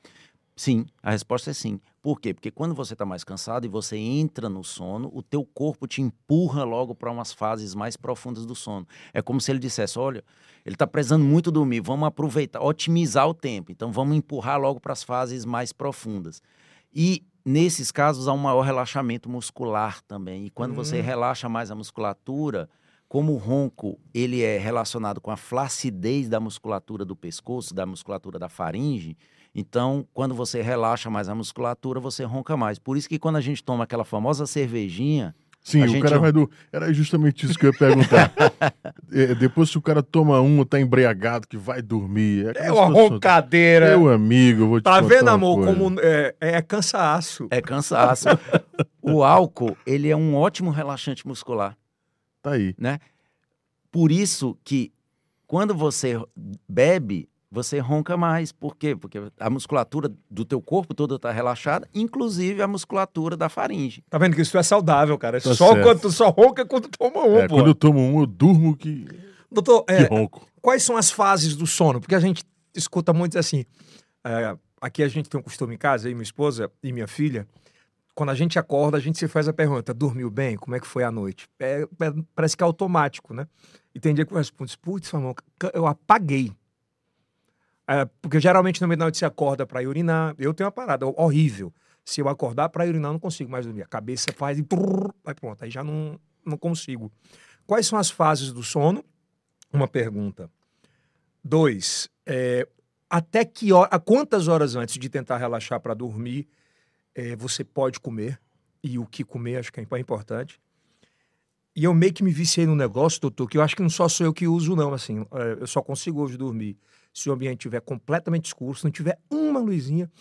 Sim, a resposta é sim. Por quê? Porque quando você está mais cansado e você entra no sono, o teu corpo te empurra logo para umas fases mais profundas do sono. É como se ele dissesse, olha, ele está precisando muito dormir, vamos aproveitar, otimizar o tempo. Então vamos empurrar logo para as fases mais profundas. E nesses casos há um maior relaxamento muscular também. E quando você Hum. relaxa mais a musculatura, como o ronco ele é relacionado com a flacidez da musculatura do pescoço, da musculatura da faringe, então quando você relaxa mais a musculatura, você ronca mais. Por isso que quando a gente toma aquela famosa cervejinha, Sim, A o gente cara vai do. Era justamente isso que eu ia perguntar. É, depois que o cara toma um, tá embriagado, que vai dormir. É aquela uma roncadeira. Meu amigo, vou te Tá vendo, amor, coisa. como é, é cansaço. é cansaço. o álcool, ele é um ótimo relaxante muscular. Tá aí. Por isso que quando você bebe, você ronca mais. Por quê? Porque a musculatura do teu corpo toda está relaxada, inclusive a musculatura da faringe. Tá vendo que isso é saudável, cara. Tá só certo. quando tu só ronca quando toma um, É, pô. quando eu tomo um, eu durmo que, Doutor, que é, ronco. quais são as fases do sono? Porque a gente escuta muito assim. é, aqui a gente tem um costume em casa, eu e minha esposa e minha filha. Quando a gente acorda, a gente se faz a pergunta: dormiu bem? Como é que foi a noite? É, é, parece que é automático, né? E tem dia que eu respondo: putz, eu apaguei. É, porque geralmente no meio da noite você acorda para urinar. Eu tenho uma parada horrível. Se eu acordar para urinar, eu não consigo mais dormir. A cabeça faz e aí pronto, aí já não, não consigo. Quais são as fases do sono? Uma pergunta. Dois, é, até que hora, a quantas horas antes de tentar relaxar para dormir é, você pode comer? E o que comer, acho que é importante. E eu meio que me viciei no negócio, doutor, que eu acho que não só sou eu que uso, não. Assim, é, eu só consigo hoje dormir se o ambiente estiver completamente escuro, se não tiver uma luzinha,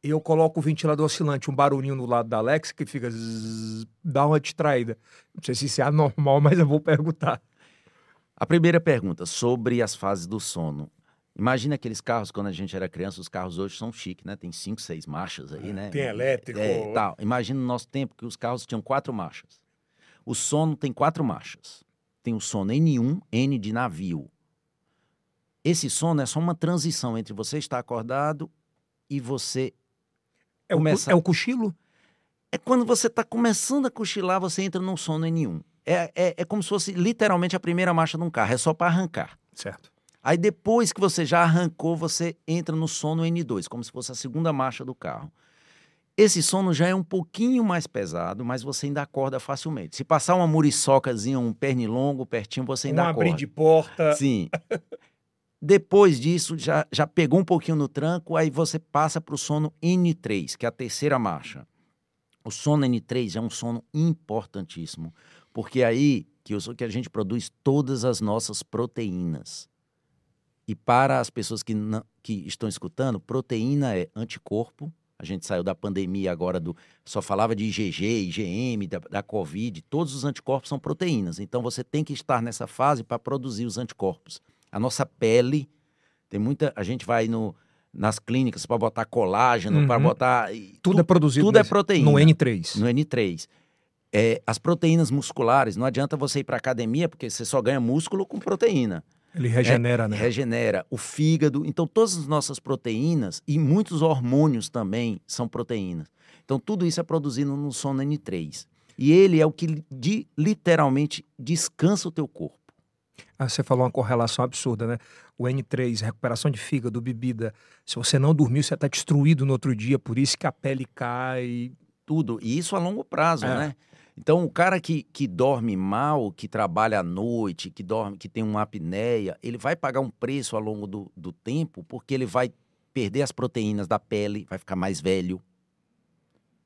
eu coloco o ventilador oscilante, um barulhinho no lado da Alexa que fica zzz, dá uma distraída. Não sei se isso é anormal, mas eu vou perguntar. A primeira pergunta, sobre as fases do sono. Imagina aqueles carros, quando a gente era criança, os carros hoje são chiques, né? Tem cinco, seis marchas aí, né? Tem elétrico. É, tal. Imagina no nosso tempo que os carros tinham quatro marchas. O sono tem quatro marchas. Tem o sono N1, N de navio. Esse sono é só uma transição entre você estar acordado e você. É o, Começa- é o cochilo? É quando você está começando a cochilar, você entra num sono N1. É, é, é como se fosse literalmente a primeira marcha de um carro, é só para arrancar. Certo. Aí depois que você já arrancou, você entra no sono N2, como se fosse a segunda marcha do carro. Esse sono já é um pouquinho mais pesado, mas você ainda acorda facilmente. Se passar uma muriçocazinha, um pernilongo pertinho, você ainda um acorda. abrir de porta. Sim. Depois disso, já, já pegou um pouquinho no tranco, aí você passa para o sono N3, que é a terceira marcha. O sono N3 é um sono importantíssimo, porque é aí que, eu, que a gente produz todas as nossas proteínas. E para as pessoas que, não, que estão escutando, proteína é anticorpo. A gente saiu da pandemia agora do. Só falava de IgG, IgM, da, da Covid. Todos os anticorpos são proteínas. Então você tem que estar nessa fase para produzir os anticorpos. A nossa pele, tem muita. A gente vai no, nas clínicas para botar colágeno, para Uhum. botar. e Tudo tu- é produzido tudo é proteína. no N3. no N3. É, as proteínas musculares, não adianta você ir para academia, porque você só ganha músculo com proteína. Ele regenera, né? Regenera o fígado. Então, todas as nossas proteínas e muitos hormônios também são proteínas. Então, tudo isso é produzido no sono N3. E ele é o que de- literalmente descansa o teu corpo. Ah, você falou uma correlação absurda, né? O N3, recuperação de fígado, bebida. Se você não dormiu, você está destruído no outro dia, por isso que a pele cai. Tudo. E isso a longo prazo, É. né? Então, o cara que, que dorme mal, que trabalha à noite, que dorme, que tem uma apneia, ele vai pagar um preço ao longo do, do tempo, porque ele vai perder as proteínas da pele, vai ficar mais velho.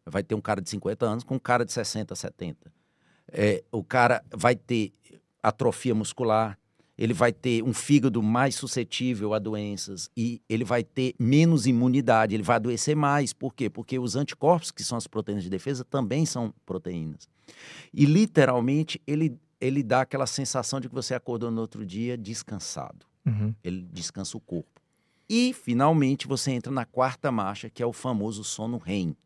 Vai ter um cara de 50 anos com um cara de 60, 70. É, o cara vai ter atrofia muscular, ele vai ter um fígado mais suscetível a doenças e ele vai ter menos imunidade, ele vai adoecer mais. Por quê? Porque os anticorpos, que são as proteínas de defesa, também são proteínas. E literalmente ele, ele dá aquela sensação de que você acordou no outro dia descansado. Uhum. Ele descansa o corpo. E finalmente você entra na quarta marcha, que é o famoso sono REM.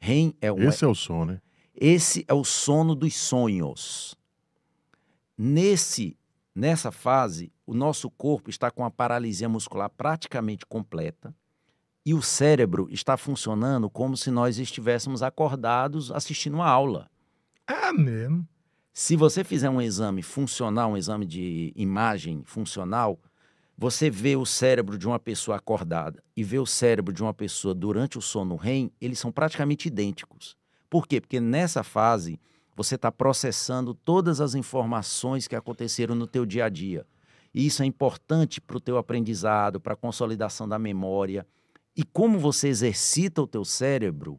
REM é um Esse é o som, né? esse é o sono dos sonhos. Nesse, nessa fase, o nosso corpo está com a paralisia muscular praticamente completa. E o cérebro está funcionando como se nós estivéssemos acordados assistindo uma aula. É mesmo. Se você fizer um exame funcional, um exame de imagem funcional, você vê o cérebro de uma pessoa acordada e vê o cérebro de uma pessoa durante o sono REM, eles são praticamente idênticos. Por quê? Porque nessa fase você está processando todas as informações que aconteceram no teu dia a dia. E isso é importante para o teu aprendizado, para a consolidação da memória. E como você exercita o teu cérebro,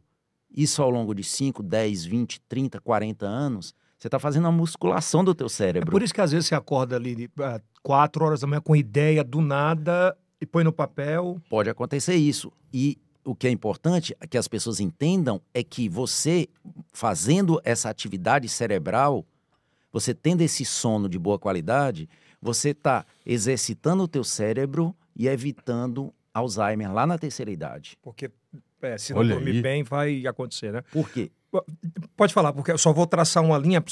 isso ao longo de 5, 10, 20, 30, 40 anos, você está fazendo a musculação do teu É cérebro. por isso que às vezes você acorda ali ah, quatro horas da manhã com ideia do nada e põe no papel. Pode acontecer isso. E o que é importante que as pessoas entendam é que você, fazendo essa atividade cerebral, você tendo esse sono de boa qualidade, você está exercitando o teu cérebro e evitando Alzheimer lá na terceira idade. Porque é, se não Olha dormir aí. bem, vai acontecer, né? Por quê? Pode falar, porque eu só vou traçar uma linha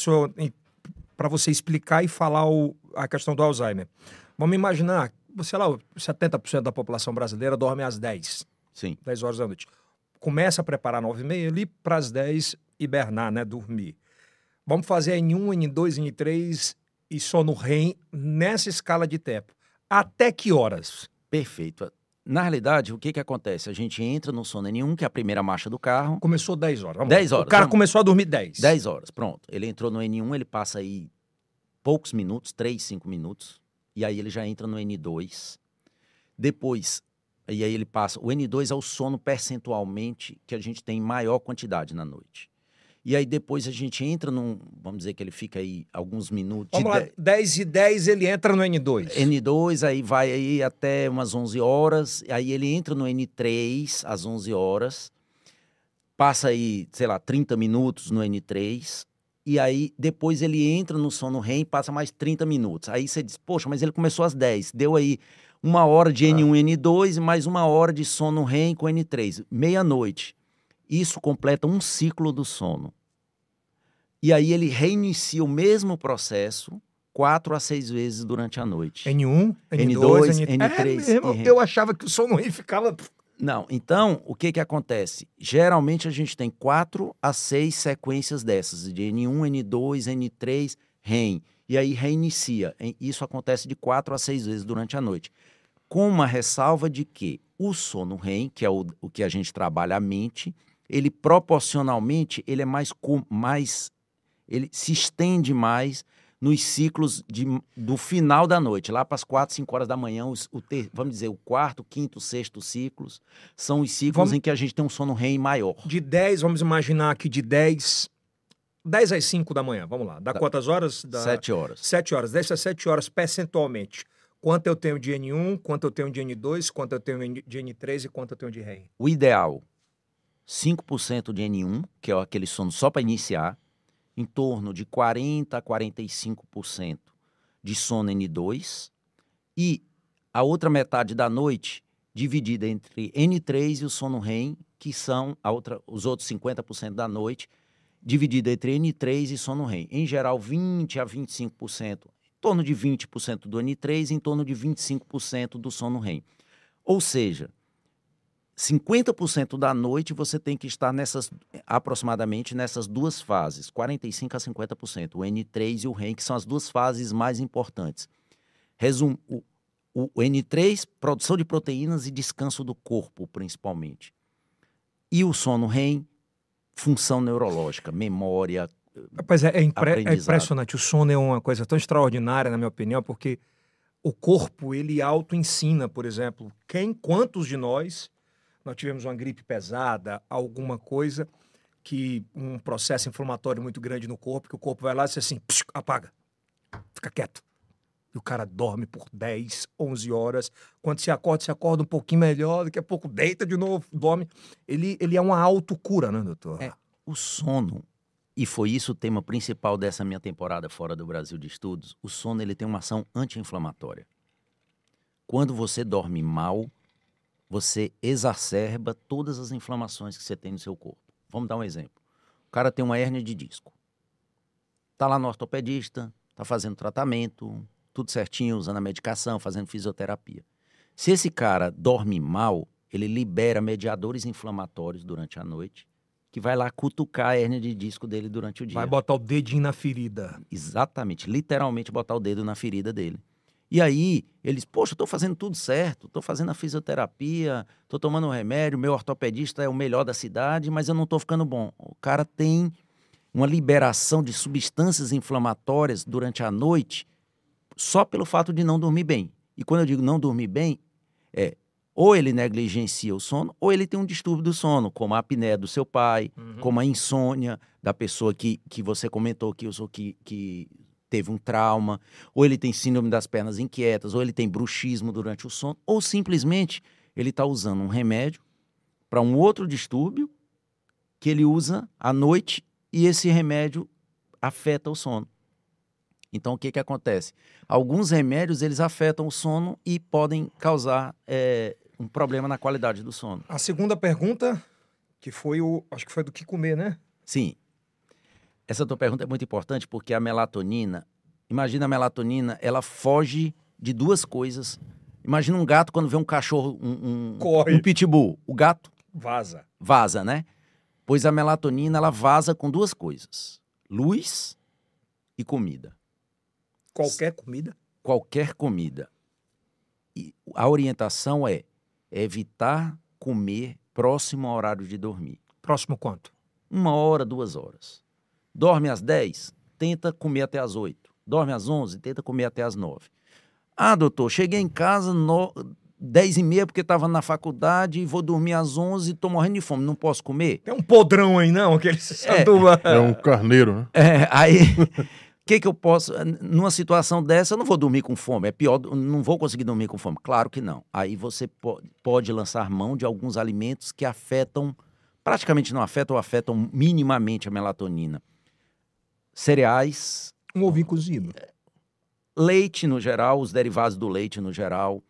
para você explicar e falar o- a questão do Alzheimer. Vamos imaginar, sei lá, 70% da população brasileira dorme às 10, Sim. 10 horas da noite. Começa a preparar 9 e meia ali para as 10 hibernar, né? Dormir. Vamos fazer N1, N2, N3 e sono REM nessa escala de tempo. Até que horas? Perfeito. Na realidade, o que, que acontece? A gente entra no sono N1, que é a primeira marcha do carro, Começou 10 horas. Vamos 10 lá. horas, O cara vamos. começou a dormir 10. 10 horas, pronto. Ele entrou no N1, ele passa aí poucos minutos, 3, 5 minutos, e aí ele já entra no N2. Depois, e aí ele passa. O N2 é o sono percentualmente que a gente tem em maior quantidade na noite. E aí depois a gente entra num. Vamos dizer que ele fica aí alguns minutos. de Vamos lá, de- 10 e 10 ele entra no N2. N2, aí vai aí até umas 11 horas, aí ele entra no N3 às 11 horas, passa aí, sei lá, 30 minutos no N3, e aí depois ele entra no sono REM passa mais 30 minutos. Aí você diz, poxa, mas ele começou às 10, deu aí uma hora de N1 e N2 e mais uma hora de sono REM com N3, meia-noite. Isso completa um ciclo do sono. E aí ele reinicia o mesmo processo quatro a seis vezes durante a noite. N1, N2, N2, N3. N3, É? N- Eu achava que o sono REM ficava. Não, então, o que que acontece? Geralmente a gente tem quatro a seis sequências dessas, de N1, N2, N3, REM. E aí reinicia. Isso acontece de quatro a seis vezes durante a noite. Com uma ressalva de que o sono REM, que é o, o que a gente trabalha a mente, ele proporcionalmente, ele é mais, mais ele se estende mais nos ciclos de, do final da noite, lá para as quatro, cinco horas da manhã, os- o ter- vamos dizer, o quarto, quinto, sexto ciclos, são os ciclos Vamos- em que a gente tem um sono REM maior. De 10, vamos imaginar aqui de 10. 10 às 5 da manhã, vamos lá. Dá Tá. quantas horas? Dá Sete horas. 7 horas. 10 a 7 horas percentualmente. Quanto eu tenho de N1, quanto eu tenho de N2, quanto eu tenho de N3 e quanto eu tenho de REM. O ideal, 5% de N1, que é aquele sono só para iniciar, em torno de 40% a 45% de sono N2, e a outra metade da noite dividida entre N3 e o sono REM, que são a outra, os outros 50% da noite, dividida entre N3 e sono REM. Em geral, 20% a 25%, em torno de 20% do N3 e em torno de 25% do sono REM. Ou seja, 50% da noite você tem que estar nessas, aproximadamente nessas duas fases, 45% a 50%, o N3 e o REM, que são as duas fases mais importantes. Resumo, o, o N3, produção de proteínas e descanso do corpo, principalmente. E o sono REM, função neurológica, memória. Rapaz, é, é impre- é impressionante. O sono é uma coisa tão extraordinária, na minha opinião, porque o corpo, ele auto-ensina, por exemplo. Quem, quantos de nós, nós tivemos uma gripe pesada, alguma coisa, que um processo inflamatório muito grande no corpo, que o corpo vai lá e diz assim, "Psiu, apaga, fica quieto. E o cara dorme por 10, 11 horas. Quando se acorda, se acorda um pouquinho melhor, daqui a pouco deita de novo, dorme. Ele, ele é uma autocura, né, doutor? É. O sono, e foi isso o tema principal dessa minha temporada fora do Brasil de estudos, o sono ele tem uma ação anti-inflamatória. Quando você dorme mal, você exacerba todas as inflamações que você tem no seu corpo. Vamos dar um exemplo. O cara tem uma hérnia de disco. Tá lá no ortopedista, tá fazendo tratamento, tudo certinho, usando a medicação, fazendo fisioterapia. Se esse cara dorme mal, ele libera mediadores inflamatórios durante a noite, que vai lá cutucar a hérnia de disco dele durante o dia. Vai botar o dedinho na ferida. Exatamente, literalmente botar o dedo na ferida dele. E aí, eles, poxa, eu tô fazendo tudo certo, tô fazendo a fisioterapia, tô tomando um remédio, meu ortopedista é o melhor da cidade, mas eu não tô ficando bom. O cara tem uma liberação de substâncias inflamatórias durante a noite só pelo fato de não dormir bem. E quando eu digo não dormir bem, é ou ele negligencia o sono, ou ele tem um distúrbio do sono, como a apneia do seu pai, uhum. como a insônia da pessoa que, que você comentou que usou que, que teve um trauma, ou ele tem síndrome das pernas inquietas, ou ele tem bruxismo durante o sono, ou simplesmente ele está usando um remédio para um outro distúrbio que ele usa à noite e esse remédio afeta o sono. Então, o que, que acontece? Alguns remédios, eles afetam o sono e podem causar é, um problema na qualidade do sono. A segunda pergunta, que foi o... Acho que foi do que comer, né? Sim. Essa tua pergunta é muito importante porque a melatonina... Imagina a melatonina, ela foge de duas coisas. Imagina um gato quando vê um cachorro, um, um, Corre. um pitbull. O gato... Vaza. Vaza, né? Pois a melatonina, ela vaza com duas coisas. Luz e comida. Qualquer comida? Qualquer comida. E a orientação é evitar comer próximo ao horário de dormir. Próximo quanto? Uma hora, duas horas. Dorme às 10, tenta comer até às 8. Dorme às 11, tenta comer até às 9. Ah, doutor, cheguei em casa no... 10 e meia porque estava na faculdade e vou dormir às 11 e estou morrendo de fome, não posso comer? Tem um podrão aí não, aquele é, é um carneiro, né? É, aí que, que eu posso. Numa situação dessa, eu não vou dormir com fome. É pior, não vou conseguir dormir com fome. Claro que não. Aí você pode lançar mão de alguns alimentos que afetam, praticamente não afetam ou afetam minimamente a melatonina. Cereais. Um ovinho cozido. Leite no geral, os derivados do leite no geral.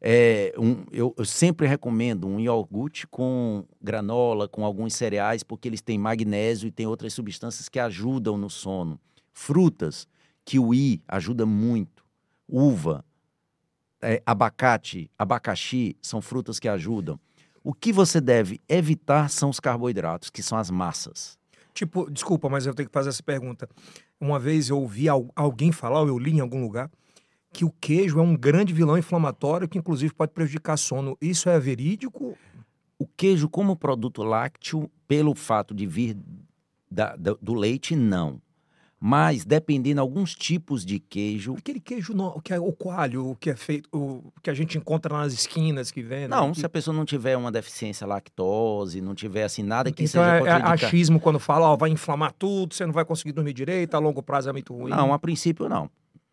É, um, eu, eu, sempre recomendo um iogurte com granola, com alguns cereais, porque eles têm magnésio e tem outras substâncias que ajudam no sono. Frutas, kiwi ajuda muito. Uva, é, abacate, abacaxi são frutas que ajudam. O que você deve evitar são os carboidratos, que são as massas. Tipo, desculpa, mas eu tenho que fazer essa pergunta. Uma vez eu ouvi alguém falar, ou eu li em algum lugar, que o queijo é um grande vilão inflamatório que inclusive pode prejudicar sono. Isso é verídico? O queijo como produto lácteo, pelo fato de vir da, da, do leite, não. Mas, dependendo alguns tipos de queijo. Aquele queijo no, que é o coalho, o que é feito, o que a gente encontra nas esquinas que vem. Não, que... se a pessoa não tiver uma deficiência lactose, não tiver assim nada que então seja. É, é achismo quando fala, ó, vai inflamar tudo, você não vai conseguir dormir direito, a longo prazo é muito ruim. Não, a princípio não.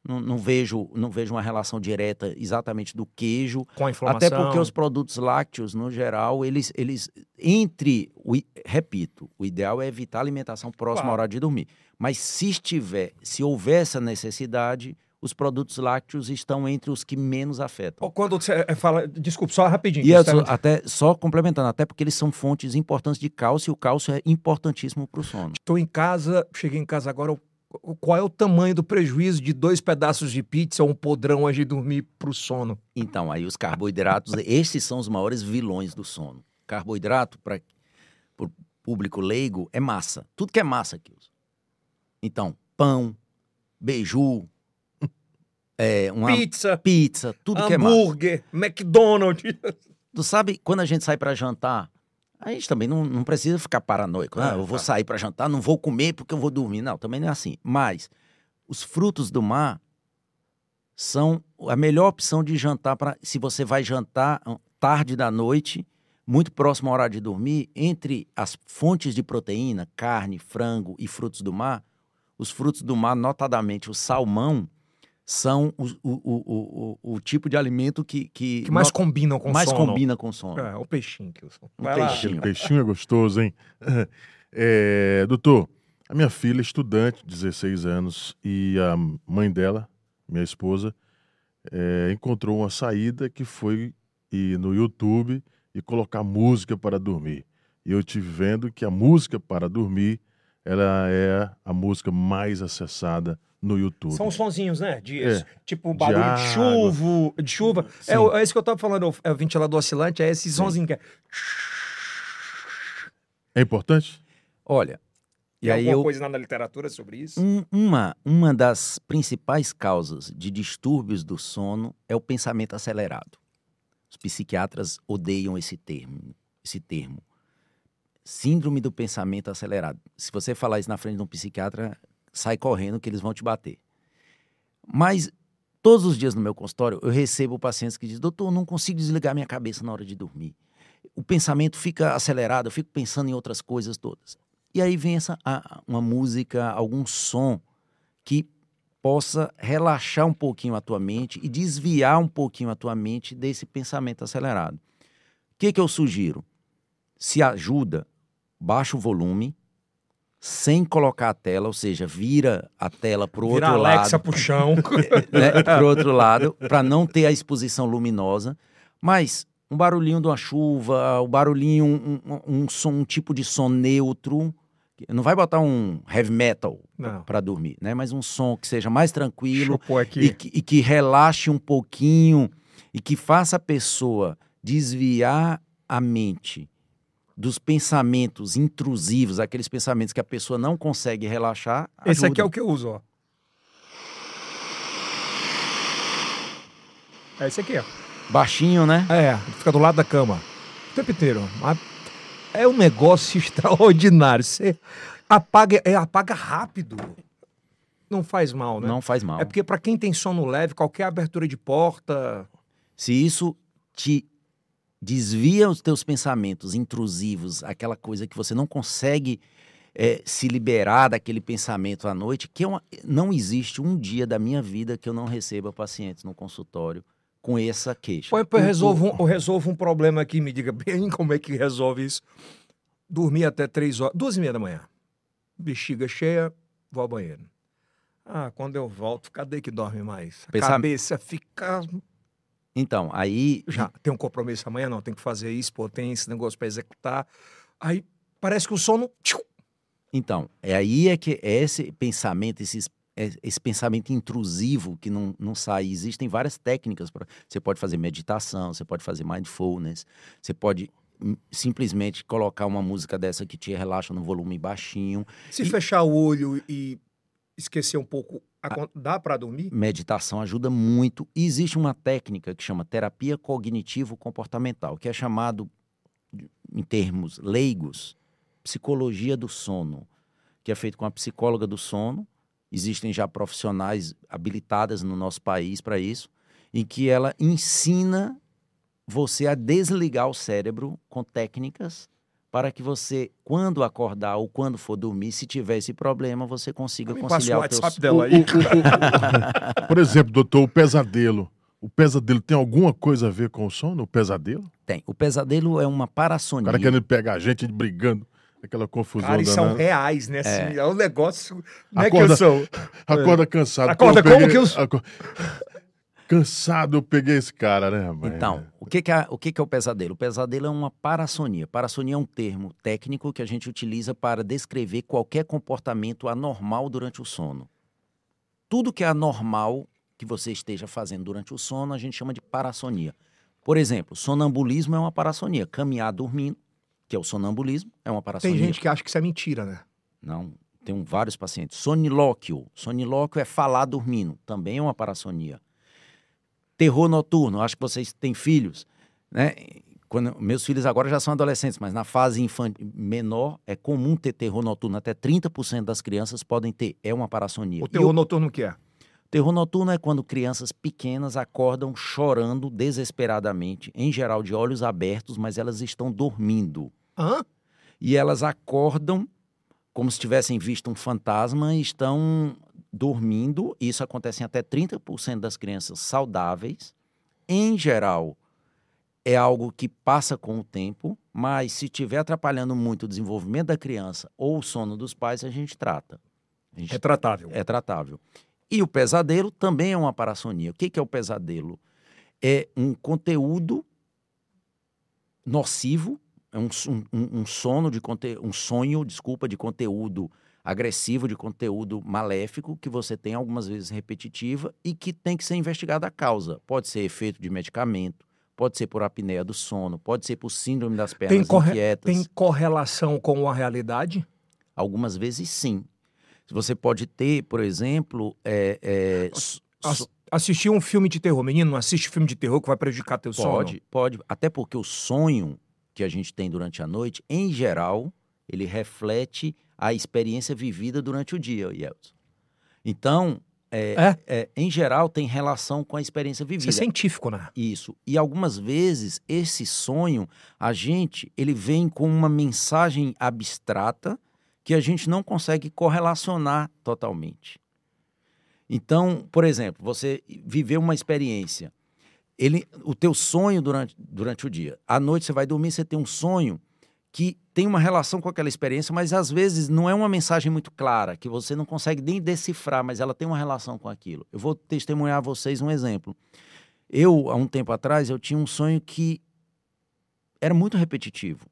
Não, não, vejo, não vejo uma relação direta exatamente do queijo. Com a inflamação. Até porque os produtos lácteos, no geral, eles, eles entre, o, repito, o ideal é evitar a alimentação próxima claro. à hora de dormir. Mas se estiver, se houver essa necessidade, os produtos lácteos estão entre os que menos afetam. Quando você eh, fala, desculpe, só rapidinho. E só, até só complementando, até porque eles são fontes importantes de cálcio e o cálcio é importantíssimo para o sono. Estou em casa, cheguei em casa agora, qual é o tamanho do prejuízo de dois pedaços de pizza ou um podrão antes de dormir para o sono? Então, aí os carboidratos, esses são os maiores vilões do sono. Carboidrato, para o público leigo, é massa. Tudo que é massa, Kilson. Então, pão, beiju, é, uma pizza, pizza, tudo que é massa. Hambúrguer, McDonald's. Tu sabe, quando a gente sai para jantar, a gente também não, não precisa ficar paranoico. Ah, eu vou tá. sair para jantar, não vou comer porque eu vou dormir. Não, também não é assim. Mas os frutos do mar são a melhor opção de jantar para se você vai jantar tarde da noite muito próximo à hora de dormir, entre as fontes de proteína, carne, frango e frutos do mar, os frutos do mar, notadamente o salmão, são o, o, o, o, o tipo de alimento que... Que, que mais not... combinam com mais sono. Mais combina com sono. É, o peixinho. Que eu sou. O peixinho. O peixinho é gostoso, hein? É, doutor, a minha filha é estudante, 16 anos, e a mãe dela, minha esposa, é, encontrou uma saída que foi ir no YouTube e colocar música para dormir. E eu tive vendo que a música para dormir ela é a música mais acessada no YouTube. São os sonzinhos, né? De, É. Tipo barulho de, água. chuva, de chuva. É, Sim. é isso que eu tava falando, é o ventilador oscilante, é esse sonzinho que é. É importante? Olha, E e aí alguma eu, coisa na literatura sobre isso? Um- uma, uma das principais causas de distúrbios do sono é o pensamento acelerado. Os psiquiatras odeiam esse termo, esse termo. Síndrome do pensamento acelerado. Se você falar isso na frente de um psiquiatra, sai correndo que eles vão te bater. Mas todos os dias no meu consultório eu recebo pacientes que dizem: "Doutor, não consigo desligar minha cabeça na hora de dormir. O pensamento fica acelerado, eu fico pensando em outras coisas todas." E aí vem essa uma música, algum som que possa relaxar um pouquinho a tua mente e desviar um pouquinho a tua mente desse pensamento acelerado. O que, que eu sugiro? Se ajuda, baixa o volume, sem colocar a tela, ou seja, vira a tela para o outro Alexa lado pro chão. né, pro outro lado, para não ter a exposição luminosa. Mas um barulhinho de uma chuva, o barulhinho, um, um, um som, um tipo de som neutro. Não vai botar um heavy metal para dormir, né? Mas um som que seja mais tranquilo e que, e que relaxe um pouquinho e que faça a pessoa desviar a mente dos pensamentos intrusivos, aqueles pensamentos que a pessoa não consegue relaxar. Esse aqui é ajuda. o que eu uso, ó. É esse aqui, ó. baixinho, né? É, fica do lado da cama. O tempo inteiro. É um negócio extraordinário. Você apaga, é, apaga rápido. Não faz mal, né? Não faz mal. É porque para quem tem sono leve, qualquer abertura de porta. Se isso te desvia os teus pensamentos intrusivos, aquela coisa que você não consegue eh, se liberar daquele pensamento à noite, que é uma- não existe um dia da minha vida que eu não receba pacientes no consultório com essa queixa. Põe, põe, O- resolvo, um, eu resolvo um problema aqui, me diga bem como é que resolve isso. Dormir até três horas, duas e meia da manhã. Bexiga cheia, vou ao banheiro. Ah, quando eu volto, cadê que dorme mais? A Pensa- cabeça fica. Então, aí Já tem um compromisso amanhã, não, tem que fazer isso, pô, tem esse negócio para executar. Aí parece que o sono. Então, é aí é que é esse pensamento, esses, é- esse pensamento intrusivo que não, não sai. Existem várias técnicas. Pra, você pode fazer meditação, você pode fazer mindfulness, você pode simplesmente colocar uma música dessa que te relaxa no volume baixinho. Se E- fechar o olho e esquecer um pouco, acon- dá para dormir? Meditação ajuda muito. E existe uma técnica que chama terapia cognitivo-comportamental, que é chamado, em termos leigos, psicologia do sono, que é feito com a psicóloga do sono. Existem já profissionais habilitadas no nosso país para isso, em que ela ensina você a desligar o cérebro com técnicas para que você, quando acordar ou quando for dormir, se tiver esse problema, você consiga o conciliar o teu WhatsApp dela aí. Por exemplo, doutor, o pesadelo. O pesadelo tem alguma coisa a ver com o sono? O pesadelo? Tem. O pesadelo é uma O parassonia. cara querendo pegar a gente, brigando, aquela confusão Cara, são danada. reais, né? Assim, É, um negócio. Não é que Acorda- eu sou. Acorda cansado. Acorda Pô, como peguei- que eu- Cansado, eu peguei esse cara, né, mãe? Então, o, que, que, é, o que, que é o pesadelo? O pesadelo é uma parassonia. Parassonia é um termo técnico que a gente utiliza para descrever qualquer comportamento anormal durante o sono. Tudo que é anormal que você esteja fazendo durante o sono, a gente chama de parassonia. Por exemplo, sonambulismo é uma parassonia. Caminhar dormindo, que é o sonambulismo, é uma parassonia. Tem gente que acha que isso é mentira, né? Não, tem vários pacientes. Sonilóquio. Sonilóquio é falar dormindo, também é uma parassonia. Terror noturno, acho que vocês têm filhos, né? Quando, meus filhos agora já são adolescentes, mas na fase infantil menor é comum ter terror noturno. Até 30% das crianças podem ter. É uma parassonia. O terror noturno o que é? Terror noturno é quando crianças pequenas acordam chorando desesperadamente, em geral de olhos abertos, mas elas estão dormindo Hã? e elas acordam como se tivessem visto um fantasma e estão dormindo. Isso acontece em até 30% das crianças saudáveis. Em geral, é algo que passa com o tempo, mas se estiver atrapalhando muito o desenvolvimento da criança ou o sono dos pais, a gente trata. A gente É tratável. é tratável. E o pesadelo também é uma parassonia. O que, que é o pesadelo? É um conteúdo nocivo, é um, um- um- um sono de conte, um sonho, desculpa, de conteúdo agressivo, de conteúdo maléfico, que você tem algumas vezes repetitiva e que tem que ser investigada a causa. Pode ser efeito de medicamento, pode ser por apneia do sono, pode ser por síndrome das pernas Tem, corre- inquietas. tem correlação com a realidade? Algumas vezes sim. Você pode ter, por exemplo, é, é, s- Ass- so- Assistir um filme de terror. Menino, não assiste filme de terror que vai prejudicar teu sono. pode, pode, até porque o sonho que a gente tem durante a noite, em geral, ele reflete a experiência vivida durante o dia, Yeltsin. Então, é, É? é, em geral, tem relação com a experiência Isso vivida. é científico, né? Isso. E algumas vezes esse sonho, a gente, ele vem com uma mensagem abstrata que a gente não consegue correlacionar totalmente. Então, por exemplo, você viveu uma experiência, ele, o teu sonho durante, durante o dia, à noite você vai dormir, você tem um sonho que tem uma relação com aquela experiência, mas às vezes não é uma mensagem muito clara, que você não consegue nem decifrar, mas ela tem uma relação com aquilo. Eu vou testemunhar a vocês um exemplo. Eu, há um tempo atrás, eu tinha um sonho que era muito repetitivo.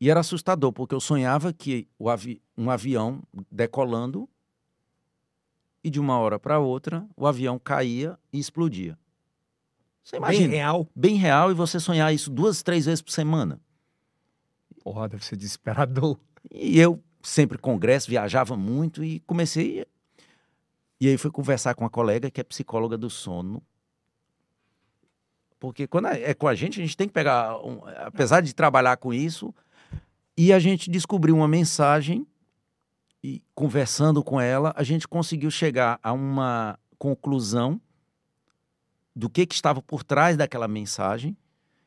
E era assustador, porque eu sonhava que avi um avião decolando e de uma hora para outra o avião caía e explodia. Você Bem imagina, real. bem real, e você sonhar isso duas, três vezes por semana. Porra, deve ser desesperador. E eu sempre congresso, viajava muito e comecei. E aí fui conversar com uma colega que é psicóloga do sono. Porque quando é é com a gente, a gente tem que pegar, um- apesar de trabalhar com isso, e a gente descobriu uma mensagem e conversando com ela, a gente conseguiu chegar a uma conclusão do que, que estava por trás daquela mensagem.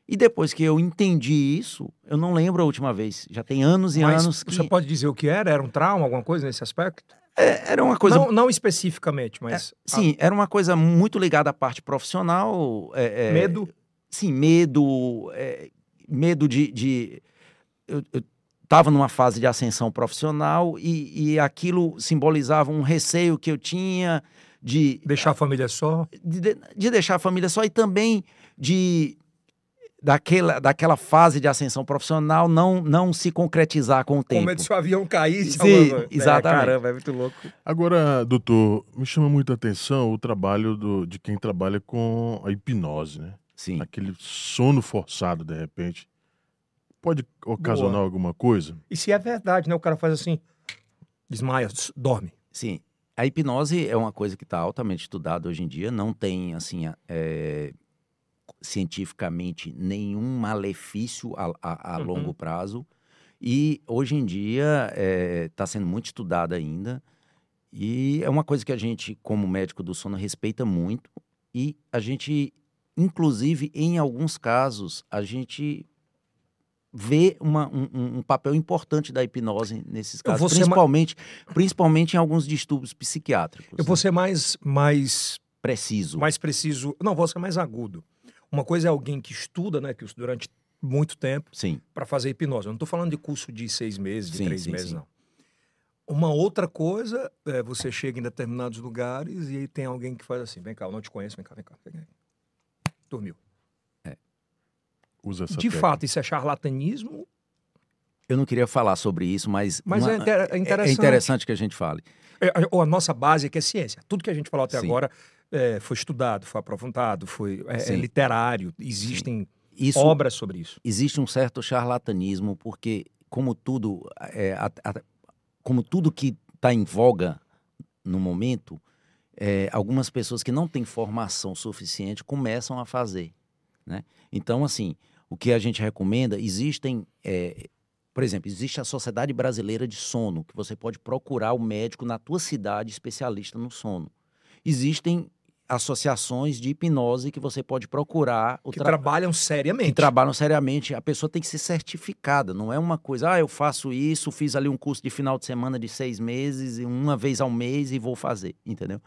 E depois que eu entendi isso, eu não lembro a última vez. Já tem anos e Mas anos que você pode dizer o que era? Era um trauma, alguma coisa nesse aspecto? É, era uma coisa. Não, não especificamente, mas. Sim, era uma coisa muito ligada à parte profissional. é, Ah, é, medo. Sim, medo. é, medo de. de eu, estava numa fase de ascensão profissional e, e aquilo simbolizava um receio que eu tinha de, Deixar a família só. de- de deixar a família só e também de daquela, daquela fase de ascensão profissional não, não se concretizar com o tempo. medo se o avião caísse. Sim, alguma- exatamente. É, caramba, é muito louco. Agora, doutor, me chama muita atenção o trabalho do- de quem trabalha com a hipnose, né? Sim. Aquele sono forçado, de repente. Pode ocasionar alguma coisa? E se é verdade, né? O cara faz assim, desmaia, dorme. Sim. A hipnose é uma coisa que está altamente estudada hoje em dia, não tem, assim, é, cientificamente nenhum malefício a, a- a Uhum. longo prazo. E hoje em dia está sendo muito estudada ainda. E é uma coisa que a gente, como médico do sono, respeita muito. E a gente, inclusive, em alguns casos, a gente vê uma- um, um- papel importante da hipnose nesses casos, vou ser ma- principalmente, principalmente em alguns distúrbios psiquiátricos. Eu vou né? ser mais, mais, preciso. mais preciso. Não, vou ser mais agudo. Uma coisa é alguém que estuda, né? Que durante muito tempo para fazer hipnose. Eu não estou falando de curso de seis meses, de Sim, três sim, meses, sim. não. Uma outra coisa é você chega em determinados lugares e aí tem alguém que faz assim: vem cá, eu não te conheço, vem cá, vem cá. Vem cá. Dormiu. Usa essa De técnica. fato, isso é charlatanismo, eu não queria falar sobre isso, mas, mas uma- é, inter- é é interessante. interessante que a gente fale. É, é, a nossa base é que é ciência. Tudo que a gente falou até agora é, foi estudado, foi aprofundado, foi é, é literário. Existem Isso obras sobre isso. existe um certo charlatanismo, porque como tudo, é, a- a- como tudo que está em voga no momento, é, algumas pessoas que não têm formação suficiente começam a fazer. Né? Então, assim, o que a gente recomenda, existem, é, por exemplo, existe a Sociedade Brasileira de Sono, que você pode procurar o médico na tua cidade especialista no sono. Existem associações de hipnose que você pode procurar o Que tra- trabalham seriamente. que trabalham seriamente, a pessoa tem que ser certificada, não é uma coisa, ah, eu faço isso, fiz ali um curso de final de semana de seis meses, e uma vez ao mês e vou fazer, entendeu?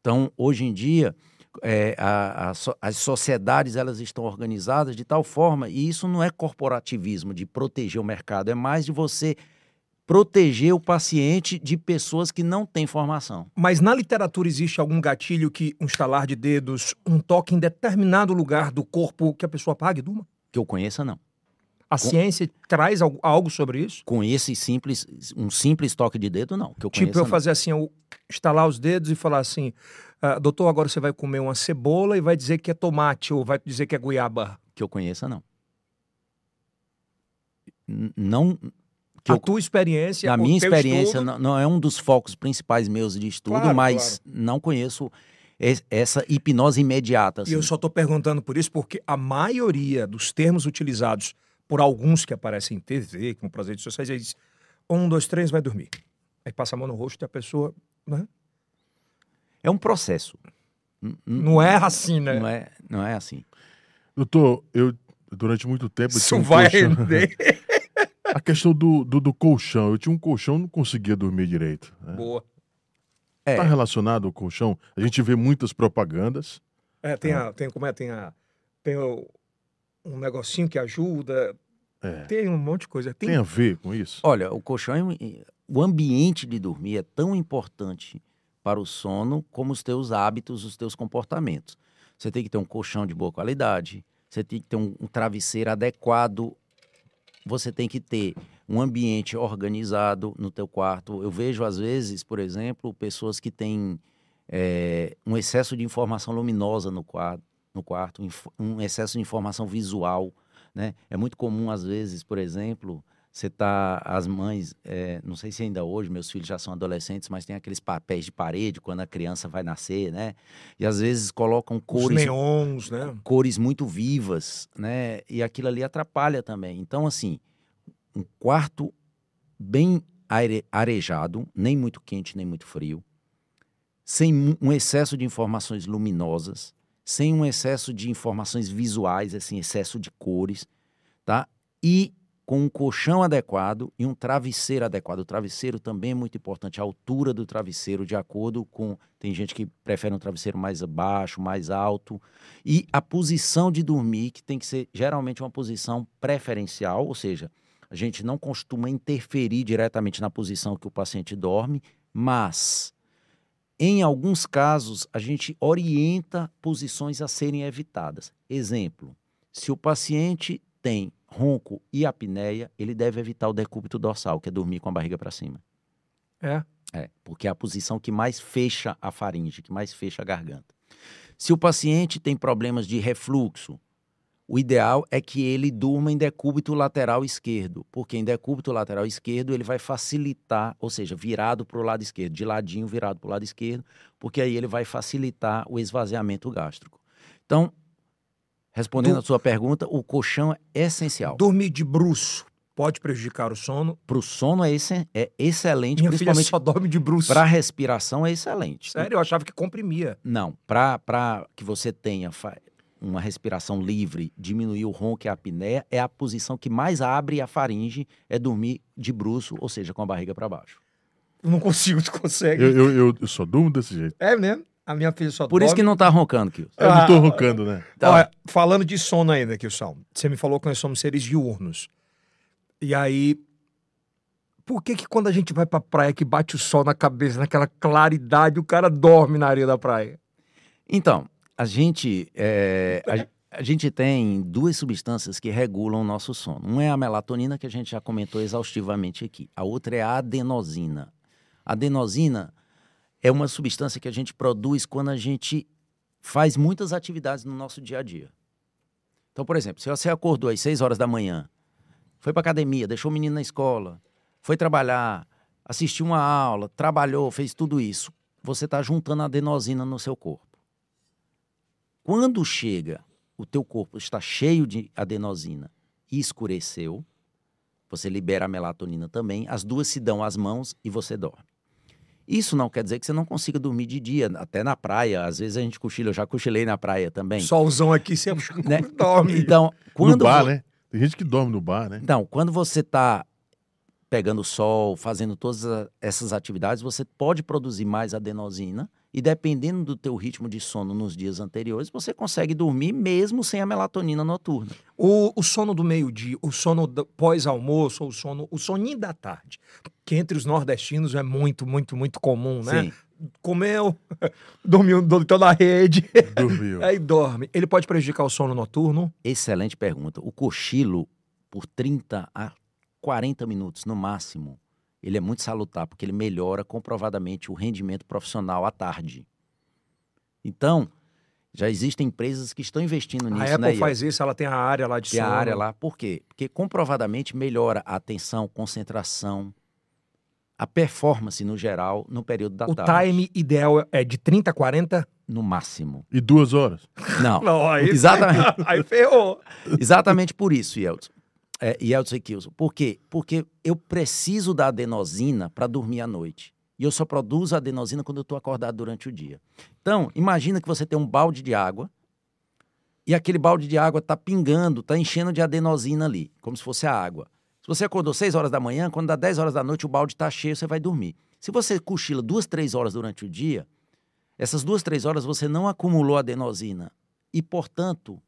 Então, hoje em dia, é, a- a as sociedades elas estão organizadas de tal forma, e isso não é corporativismo de proteger o mercado, é mais de você proteger o paciente de pessoas que não têm formação. Mas na literatura existe algum gatilho que um estalar de dedos, um toque em determinado lugar do corpo que a pessoa apague e durma? Que eu conheça, não. A ciência traz algo, algo sobre isso? Com esse simples, um simples toque de dedo, não. Que eu Tipo, conheça, eu não. fazer assim, eu estalar os dedos e falar assim, "Ah, doutor, agora você vai comer uma cebola e vai dizer que é tomate, ou vai dizer que é goiaba. Que eu conheça, não. N- Não. Que a eu, tua experiência, na o minha experiência, estudo- não, não é um dos focos principais meus de estudo, Claro, mas não conheço es- essa hipnose imediata. E assim. eu só estou perguntando por isso porque a maioria dos termos utilizados por alguns que aparecem em TV, como para as redes sociais, é diz, um, dois, três, vai dormir. Aí passa a mão no rosto e a pessoa... Né? É um processo. Não é assim, né? Não é, não é assim. Doutor, eu durante muito tempo Isso um vai render. A questão do, do, do colchão. Eu tinha um colchão, não conseguia dormir direito. Né? Boa. É. Tá relacionado ao colchão? A gente vê muitas propagandas. É, tem, a, tem, como é, tem, a, tem o- um negocinho que ajuda, É. tem um monte de coisa. Tem, Tem a ver com isso? Olha, o colchão, é um- o ambiente de dormir é tão importante para o sono como os teus hábitos, os teus comportamentos. Você tem que ter um colchão de boa qualidade, você tem que ter um, um travesseiro adequado, você tem que ter um ambiente organizado no teu quarto. Eu vejo às vezes, por exemplo, pessoas que têm eh, um excesso de informação luminosa no quarto, no quarto, um excesso de informação visual, né? É muito comum às vezes, por exemplo, você tá as mães, eh, não sei se ainda hoje meus filhos já são adolescentes, mas tem aqueles papéis de parede quando a criança vai nascer, né? E às vezes colocam os cores neons, né? cores muito vivas, né? E aquilo ali atrapalha também. Então, assim, um quarto bem aire- arejado, nem muito quente, nem muito frio, sem um excesso de informações luminosas, sem um excesso de informações visuais, assim, excesso de cores, tá? E com um colchão adequado e um travesseiro adequado. O travesseiro também é muito importante, a altura do travesseiro, de acordo com. Tem gente que prefere um travesseiro mais baixo, mais alto. E a posição de dormir, que tem que ser geralmente uma posição preferencial, ou seja, a gente não costuma interferir diretamente na posição que o paciente dorme, mas em alguns casos a gente orienta posições a serem evitadas. Exemplo, se o paciente tem ronco e apneia, ele deve evitar o decúbito dorsal, que é dormir com a barriga para cima. É. É, porque é a posição que mais fecha a faringe, que mais fecha a garganta. Se o paciente tem problemas de refluxo, o ideal é que ele durma em decúbito lateral esquerdo, porque em decúbito lateral esquerdo ele vai facilitar, ou seja, virado para o lado esquerdo, de ladinho virado para o lado esquerdo, porque aí ele vai facilitar o esvaziamento gástrico. Então, respondendo Du- a sua pergunta, o colchão é essencial. Dormir de bruço pode prejudicar o sono. Para o sono é, exe- é excelente, Minha filha principalmente só dorme de bruço. para a respiração é excelente. Sério, eu achava que comprimia. Não, para que você tenha uma respiração livre, diminuir o ronco e a apneia, é a posição que mais abre a faringe, é dormir de bruço, ou seja, com a barriga para baixo. Eu não consigo, tu consegue. Eu, eu, eu- eu só durmo desse jeito. É mesmo? A minha filha só Por isso que dorme. não tá roncando, Kilson. Eu não tô Ah. roncando, né? Tá. Olha, falando de sono ainda, Kilson, você me falou que nós somos seres diurnos. E aí, por que que quando a gente vai pra praia que bate o sol na cabeça, naquela claridade, o cara dorme na areia da praia? Então, a gente, é, a, a gente tem duas substâncias que regulam o nosso sono. Uma é a melatonina, que a gente já comentou exaustivamente aqui. A outra é a adenosina. A adenosina é uma substância que a gente produz quando a gente faz muitas atividades no nosso dia a dia. Então, por exemplo, se você acordou às 6 horas da manhã, foi para academia, deixou o menino na escola, foi trabalhar, assistiu uma aula, trabalhou, fez tudo isso, você está juntando adenosina no seu corpo. Quando chega, o teu corpo está cheio de adenosina e escureceu, você libera a melatonina também, as duas se dão as mãos e você dorme. Isso não quer dizer que você não consiga dormir de dia, até na praia, às vezes a gente cochila, eu já cochilei na praia também. Solzão aqui, você Né? dorme. Então, no quando bar, vo- né? Tem gente que dorme no bar, né? Então, quando você está pegando sol, fazendo todas essas atividades, você pode produzir mais adenosina e dependendo do teu ritmo de sono nos dias anteriores, você consegue dormir mesmo sem a melatonina noturna. O, o sono do meio-dia, o sono do- pós-almoço, ou o sono, o soninho da tarde, que entre os nordestinos é muito, muito, muito comum, né? Sim. Comeu, dormiu, deitou na rede, Dormiu. aí dorme. Ele pode prejudicar o sono noturno? Excelente pergunta. O cochilo, por 30 a 40 minutos no máximo, ele é muito salutar, porque ele melhora comprovadamente o rendimento profissional à tarde. Então, já existem empresas que estão investindo nisso. A Apple né, faz isso, ela tem a área lá de Tem a área lá. Por quê? Porque comprovadamente melhora a atenção, concentração, a performance no geral no período da O tarde. time ideal é de 30 a 40? No máximo. E duas horas. Não. Não, aí, Exatamente. aí ferrou. Exatamente por isso, Yeltsin. É, e Kilson. Por quê? Porque eu preciso da adenosina para dormir à noite. E eu só produzo adenosina quando eu estou acordado durante o dia. Então, imagina que você tem um balde de água e aquele balde de água está pingando, está enchendo de adenosina ali, como se fosse a água. Se você acordou 6 horas da manhã, quando dá 10 horas da noite, o balde está cheio, você vai dormir. Se você cochila duas, três horas durante o dia, essas duas, três horas você não acumulou adenosina. E, portanto,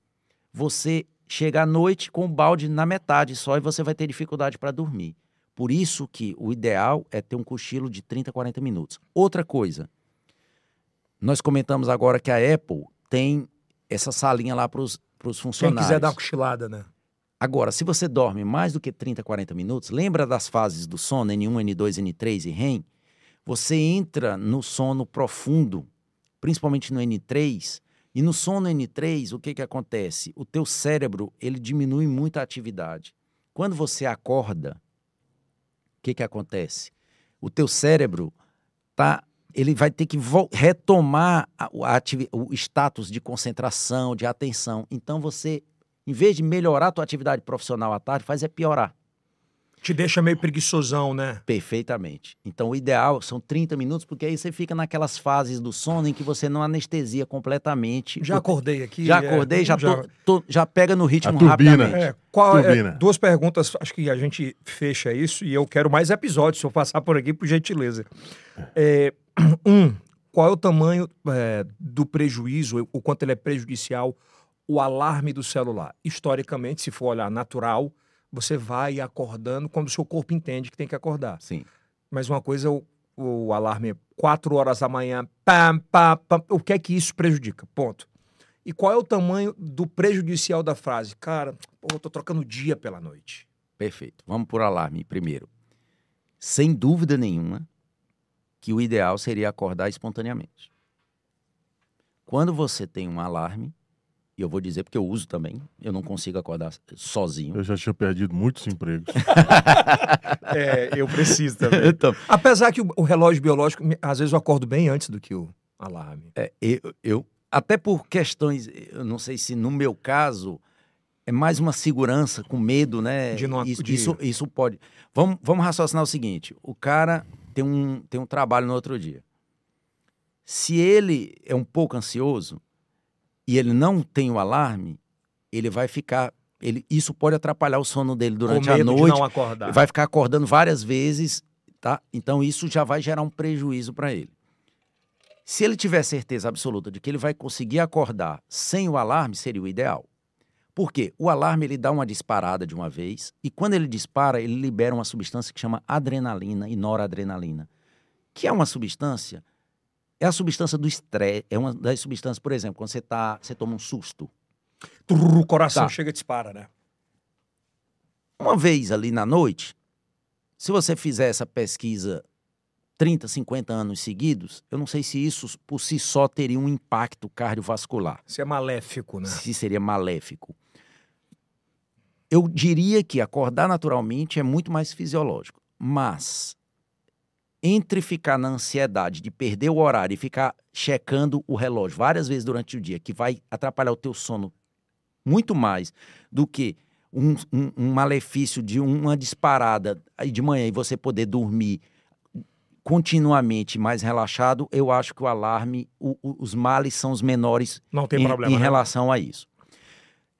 você chega à noite com o balde na metade só e você vai ter dificuldade para dormir. Por isso que o ideal é ter um cochilo de 30, 40 minutos. Outra coisa, nós comentamos agora que a Apple tem essa salinha lá para os Quem funcionários. quiser dar uma cochilada, né? Agora, se você dorme mais do que 30, 40 minutos, lembra das fases do sono, N1, N2, N3 e REM? Você entra no sono profundo, principalmente no N3, e no sono N3, o que, que acontece? O teu cérebro, ele diminui muito a atividade. Quando você acorda, o que, que acontece? O teu cérebro tá, ele vai ter que retomar a- o- a o status de concentração, de atenção. Então você, em vez de melhorar a tua atividade profissional à tarde, faz é piorar. Te deixa meio preguiçosão, né? Perfeitamente. Então, o ideal são 30 minutos, porque aí você fica naquelas fases do sono em que você não anestesia completamente. Já o- acordei aqui. já é, acordei, já, tô- tô- já pega no ritmo A turbina. rapidamente. É, qual, é, Turbina. duas perguntas, acho que a gente fecha isso e eu quero mais episódios, se eu passar por aqui, por gentileza. É, um, qual é o tamanho é, do prejuízo, o quanto ele é prejudicial, o alarme do celular? Historicamente, se for olhar natural, você vai acordando quando o seu corpo entende que tem que acordar. Sim. Mas uma coisa, o, o alarme é 4 horas da manhã, pam, pam, pam, o que é que isso prejudica? Ponto. E qual é o tamanho do prejudicial da frase? Cara, pô, eu tô trocando o dia pela noite. Perfeito. Vamos por alarme primeiro. Sem dúvida nenhuma que o ideal seria acordar espontaneamente. Quando você tem um alarme, e eu vou dizer porque eu uso também, eu não consigo acordar sozinho. Eu já tinha perdido muitos empregos. É, eu preciso também. Então, Apesar que o, o relógio biológico, às vezes eu acordo bem antes do que o alarme. É, eu, eu- até por questões, eu não sei se no meu caso é mais uma segurança com medo, né? De não- isso, de- isso, isso pode. Vamos, vamos raciocinar o seguinte: o cara tem um, tem um trabalho no outro dia. Se ele é um pouco ansioso e ele não tem o alarme, ele vai ficar. Ele, isso pode atrapalhar o sono dele durante a noite de não acordar. vai ficar acordando várias vezes, tá? Então isso já vai gerar um prejuízo para ele. Se ele tiver certeza absoluta de que ele vai conseguir acordar sem o alarme, seria o ideal. Por quê? O alarme ele dá uma disparada de uma vez e quando ele dispara, ele libera uma substância que chama adrenalina e noradrenalina, que é uma substância é a substância do estresse, é uma das substâncias, por exemplo, quando você tá, você toma um susto, o coração Tá. chega e dispara, né? Uma vez ali na noite, se você fizer essa pesquisa 30, 50 anos seguidos, eu não sei se isso por si só teria um impacto cardiovascular, Isso é maléfico, né? se seria maléfico. Eu diria que acordar naturalmente é muito mais fisiológico, mas entre ficar na ansiedade de perder o horário e ficar checando o relógio várias vezes durante o dia, que vai atrapalhar o teu sono muito mais do que um, um- um malefício de uma disparada de manhã e você poder dormir continuamente mais relaxado, eu acho que o alarme, o- o- os males são os menores Não tem em, problema. em né? relação a isso.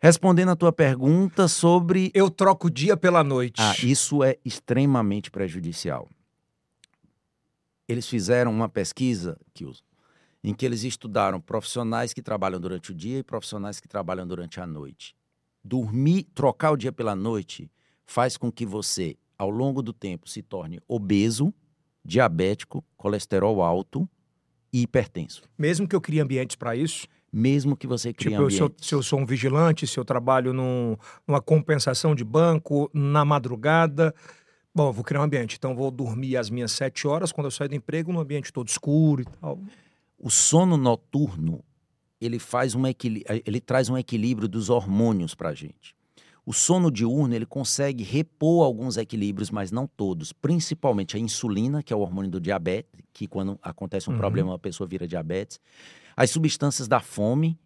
Respondendo a tua pergunta sobre. Eu troco o dia pela noite. Ah, isso é extremamente prejudicial. Eles fizeram uma pesquisa, Kilson, em que eles estudaram profissionais que trabalham durante o dia e profissionais que trabalham durante a noite. Dormir, trocar o dia pela noite, faz com que você, ao longo do tempo, se torne obeso, diabético, colesterol alto e hipertenso. Mesmo que eu crie ambientes para isso, mesmo que você crie Tipo, eu, se, eu, ambientes. se eu sou um vigilante, se eu trabalho num- numa compensação de banco, na madrugada. Bom, eu vou criar um ambiente. Então, vou dormir às minhas sete horas, quando eu saio do emprego, num ambiente todo escuro e tal. O sono noturno, ele faz um equili- ele traz um equilíbrio dos hormônios para a gente. O sono diurno, ele consegue repor alguns equilíbrios, mas não todos. Principalmente a insulina, que é o hormônio do diabetes, que quando acontece um Uhum. problema, a pessoa vira diabetes. As substâncias da fome,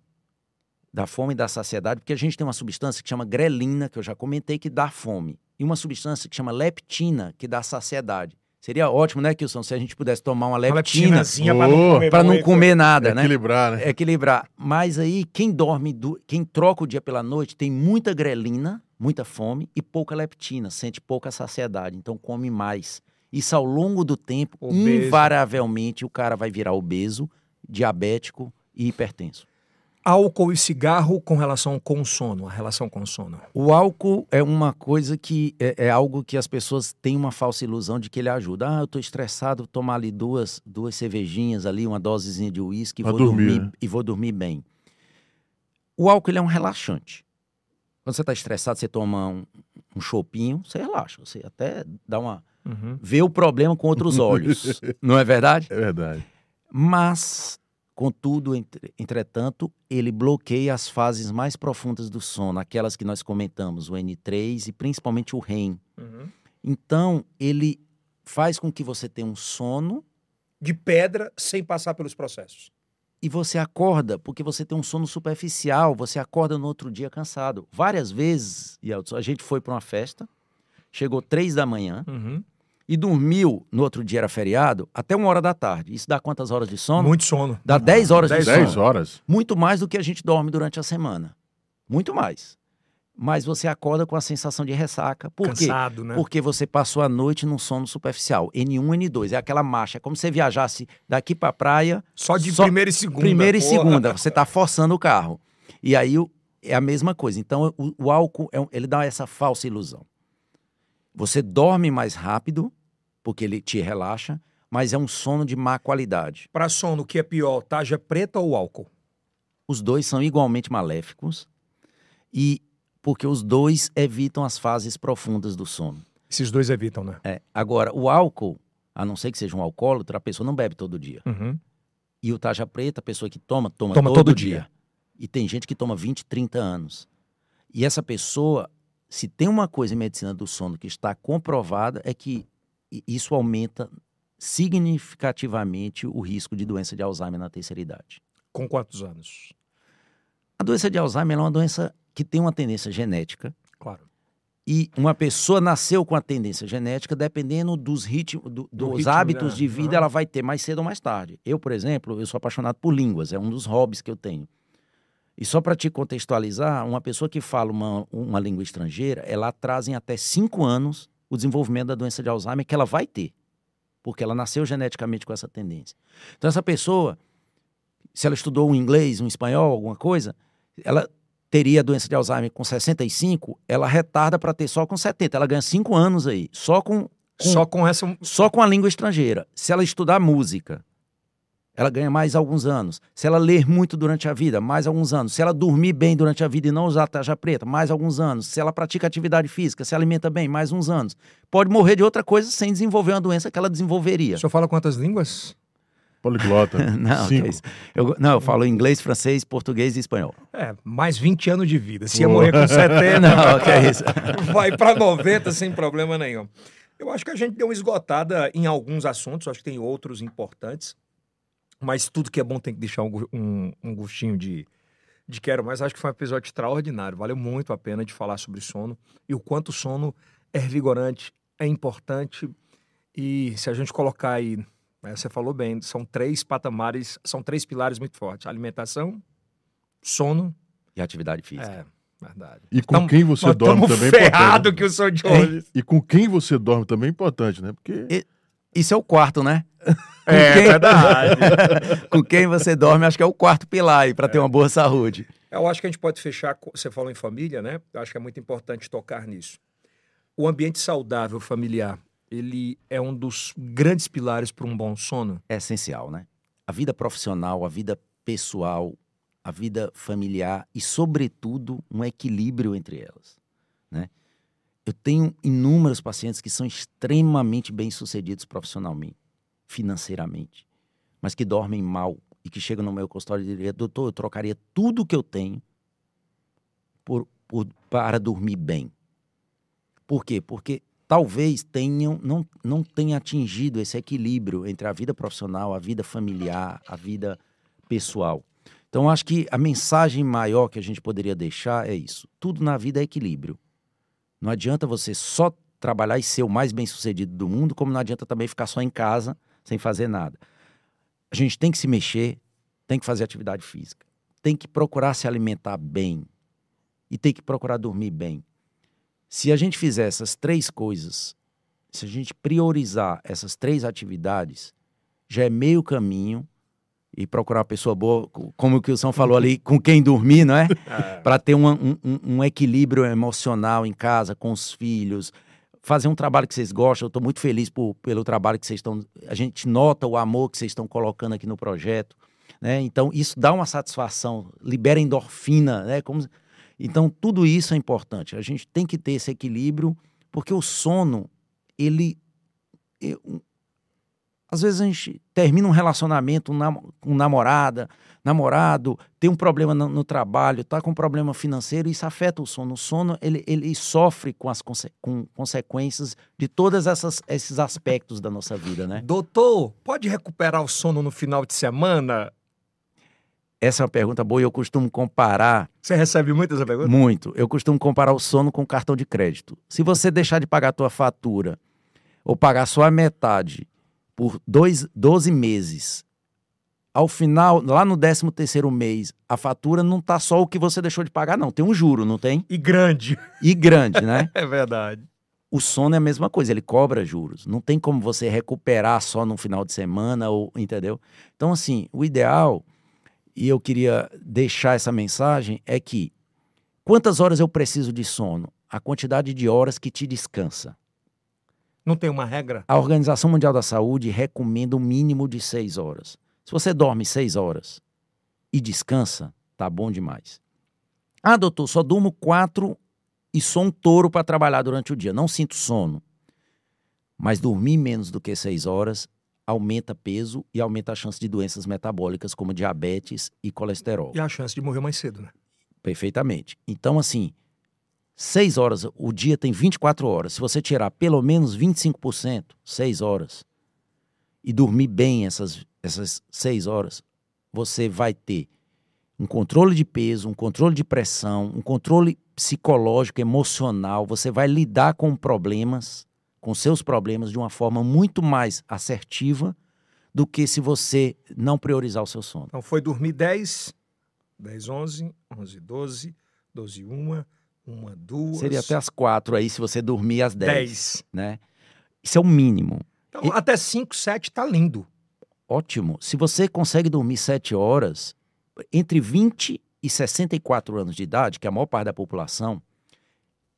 da fome e da saciedade, porque a gente tem uma substância que chama grelina, que eu já comentei, que dá fome. E uma substância que chama leptina, que dá saciedade. Seria ótimo, né, Kilson, se a gente pudesse tomar uma Uma leptina pra não comer para não comer nada, né? Equilibrar, né? equilibrar. Mas aí, quem dorme, du- quem troca o dia pela noite, tem muita grelina, muita fome e pouca leptina, sente pouca saciedade, então come mais. Isso ao longo do tempo, Obeso. invariavelmente, o cara vai virar obeso, diabético e hipertenso. Álcool e cigarro com relação com o sono, a relação com o sono. O álcool é uma coisa que é, é algo que as pessoas têm uma falsa ilusão de que ele ajuda. Ah, eu tô estressado, vou tomar ali duas, duas cervejinhas ali, uma dosezinha de uísque e vou dormir, dormir, né? e vou dormir bem. O álcool ele é um relaxante. Quando você está estressado, você toma um, um chopinho, você relaxa, você até dá uma Uhum. vê o problema com outros olhos, não é verdade? É verdade. Mas, contudo, entre- entretanto, ele bloqueia as fases mais profundas do sono, aquelas que nós comentamos, o N3 e principalmente o REM. Uhum. Então, ele faz com que você tenha um sono De pedra sem passar pelos processos. e você acorda, porque você tem um sono superficial, você acorda no outro dia cansado. Várias vezes, Yeltsin, a gente foi para uma festa, chegou três da manhã Uhum. E dormiu, no outro dia era feriado, até uma hora da tarde. Isso dá quantas horas de sono? Muito sono. Dá 10 horas de Dez sono. 10 horas? Muito mais do que a gente dorme durante a semana. Muito mais. Mas você acorda com a sensação de ressaca. Por quê? Cansado, né? Porque você passou a noite num sono superficial. N1, N2. É aquela marcha. É como se você viajasse daqui pra praia, Só de Só primeira e segunda. primeira e porra. segunda. Você tá forçando o carro. E aí é a mesma coisa. Então o, o álcool, é um- ele dá essa falsa ilusão. Você dorme mais rápido, porque ele te relaxa, mas é um sono de má qualidade. Pra sono, o que é pior, tarja preta ou álcool? Os dois são igualmente maléficos e porque os dois evitam as fases profundas do sono. Esses dois evitam, né? É, Agora, o álcool, a não ser que seja um alcoólatra, a pessoa não bebe todo dia. Uhum. E o tarja preta, a pessoa que toma, toma, Toma todo, todo dia. dia. E tem gente que toma 20, 30 anos. E essa pessoa, se tem uma coisa em medicina do sono que está comprovada, é que isso aumenta significativamente o risco de doença de Alzheimer na terceira idade. Com quantos anos? A doença de Alzheimer é uma doença que tem uma tendência genética. Claro. E uma pessoa nasceu com a tendência genética, dependendo dos ritmos, do- dos ritmo, hábitos né? de vida, Aham. ela vai ter mais cedo ou mais tarde. Eu, por exemplo, eu sou apaixonado por línguas, é um dos hobbies que eu tenho. E só para te contextualizar, uma pessoa que fala uma, uma língua estrangeira, ela atrasa em até cinco anos o desenvolvimento da doença de Alzheimer que ela vai ter, porque ela nasceu geneticamente com essa tendência. Então, essa pessoa, se ela estudou um inglês, um espanhol, alguma coisa, ela teria a doença de Alzheimer com 65, ela retarda para ter só com 70. Ela ganha 5 anos aí, só com, com- Só com essa. só com a língua estrangeira. Se ela estudar música, ela ganha mais alguns anos. Se ela ler muito durante a vida, mais alguns anos. Se ela dormir bem durante a vida e não usar tarja preta, mais alguns anos. Se ela pratica atividade física, se alimenta bem, mais uns anos. Pode morrer de outra coisa sem desenvolver uma doença que ela desenvolveria. O senhor fala quantas línguas? Poliglota. Não, Cinco. é isso. Eu, não, eu falo inglês, francês, português e espanhol. É, mais 20 anos de vida. Se ia morrer com 70, Não, que é isso. vai para 90 sem problema nenhum. Eu acho que a gente deu uma esgotada em alguns assuntos, acho que tem outros importantes, mas tudo que é bom tem que deixar um, um- um gostinho de, de quero mais. Acho que foi um episódio extraordinário, valeu muito a pena de falar sobre sono e o quanto o sono é revigorante, é importante e se a gente colocar aí, né, você falou bem, são três patamares, são três pilares muito fortes: alimentação, sono, E atividade física. é verdade. E com Tamo- quem você dorme também é ferrado importante. que o senhor de olhos. E com quem você dorme também é importante, né? Porque Isso é o quarto, né? É quem- verdade. Com quem você dorme, acho que é o quarto pilar aí para ter uma boa saúde. Eu acho que a gente pode fechar. Você falou em família, né? Eu acho que é muito importante tocar nisso. O ambiente saudável familiar, ele é um dos grandes pilares para um bom sono. É essencial, né? A vida profissional, a vida pessoal, a vida familiar e, sobretudo, um equilíbrio entre elas. Né? Eu tenho inúmeros pacientes que são extremamente bem-sucedidos profissionalmente, financeiramente, mas que dormem mal e que chegam no meu consultório e diriam: doutor, eu trocaria tudo que eu tenho por, por, para dormir bem. Por quê? Porque talvez tenham, não, não tenha atingido esse equilíbrio entre a vida profissional, a vida familiar, a vida pessoal. Então, acho que a mensagem maior que a gente poderia deixar é isso: tudo na vida é equilíbrio. Não adianta você só trabalhar e ser o mais bem sucedido do mundo, como não adianta também ficar só em casa sem fazer nada. A gente tem que se mexer, tem que fazer atividade física, tem que procurar se alimentar bem e tem que procurar dormir bem. Se a gente fizer essas três coisas, se a gente priorizar essas três atividades, já é meio caminho e procurar uma pessoa boa, como o Kilson falou ali, com quem dormir, não é? é. Para ter um, um, um, equilíbrio emocional em casa, com os filhos, fazer um trabalho que vocês gostam. Eu estou muito feliz por, pelo trabalho que vocês estão. A gente nota o amor que vocês estão colocando aqui no projeto. Né? Então, isso dá uma satisfação, libera endorfina. Né? Como... Então, tudo isso é importante. A gente tem que ter esse equilíbrio, porque o sono, ele. Às vezes a gente termina um relacionamento com namorada, namorado, tem um problema no, no trabalho, está com um problema financeiro, isso afeta o sono. O sono ele, ele sofre com as conse com consequências de todos esses aspectos da nossa vida, né? Doutor, pode recuperar o sono no final de semana? Essa é uma pergunta boa e eu costumo comparar. Você recebe muito essa pergunta? Muito. Eu costumo comparar o sono com o cartão de crédito. Se você deixar de pagar a tua fatura ou pagar só a metade por dois, 12 meses. Ao final, lá no 13 terceiro mês, a fatura não tá só o que você deixou de pagar, não. Tem um juro, não tem? E grande. E grande, né? é verdade. O sono é a mesma coisa, ele cobra juros. Não tem como você recuperar só no final de semana, ou entendeu? Então, assim, o ideal, e eu queria deixar essa mensagem, é que quantas horas eu preciso de sono? A quantidade de horas que te descansa. Não tem uma regra? A Organização Mundial da Saúde recomenda um mínimo de seis horas. Se você dorme seis horas e descansa, tá bom demais. Ah, doutor, só durmo quatro e sou um touro para trabalhar durante o dia. Não sinto sono. Mas dormir menos do que seis horas aumenta peso e aumenta a chance de doenças metabólicas como diabetes e colesterol. E a chance de morrer mais cedo, né? Perfeitamente. Então, assim, 6 horas, o dia tem 24 horas. Se você tirar pelo menos 25%, 6 horas, e dormir bem essas, essas 6 horas, você vai ter um controle de peso, um controle de pressão, um controle psicológico, emocional. Você vai lidar com problemas, com seus problemas, de uma forma muito mais assertiva do que se você não priorizar o seu sono. Então foi dormir 10, 10, 11, 11, 12, 12, 1 uma, duas. Seria até as quatro aí, se você dormir às dez. Dez. Né? Isso é o mínimo. Então, e... Até cinco, sete tá lindo. Ótimo. Se você consegue dormir sete horas, entre 20 e 64 anos de idade, que é a maior parte da população,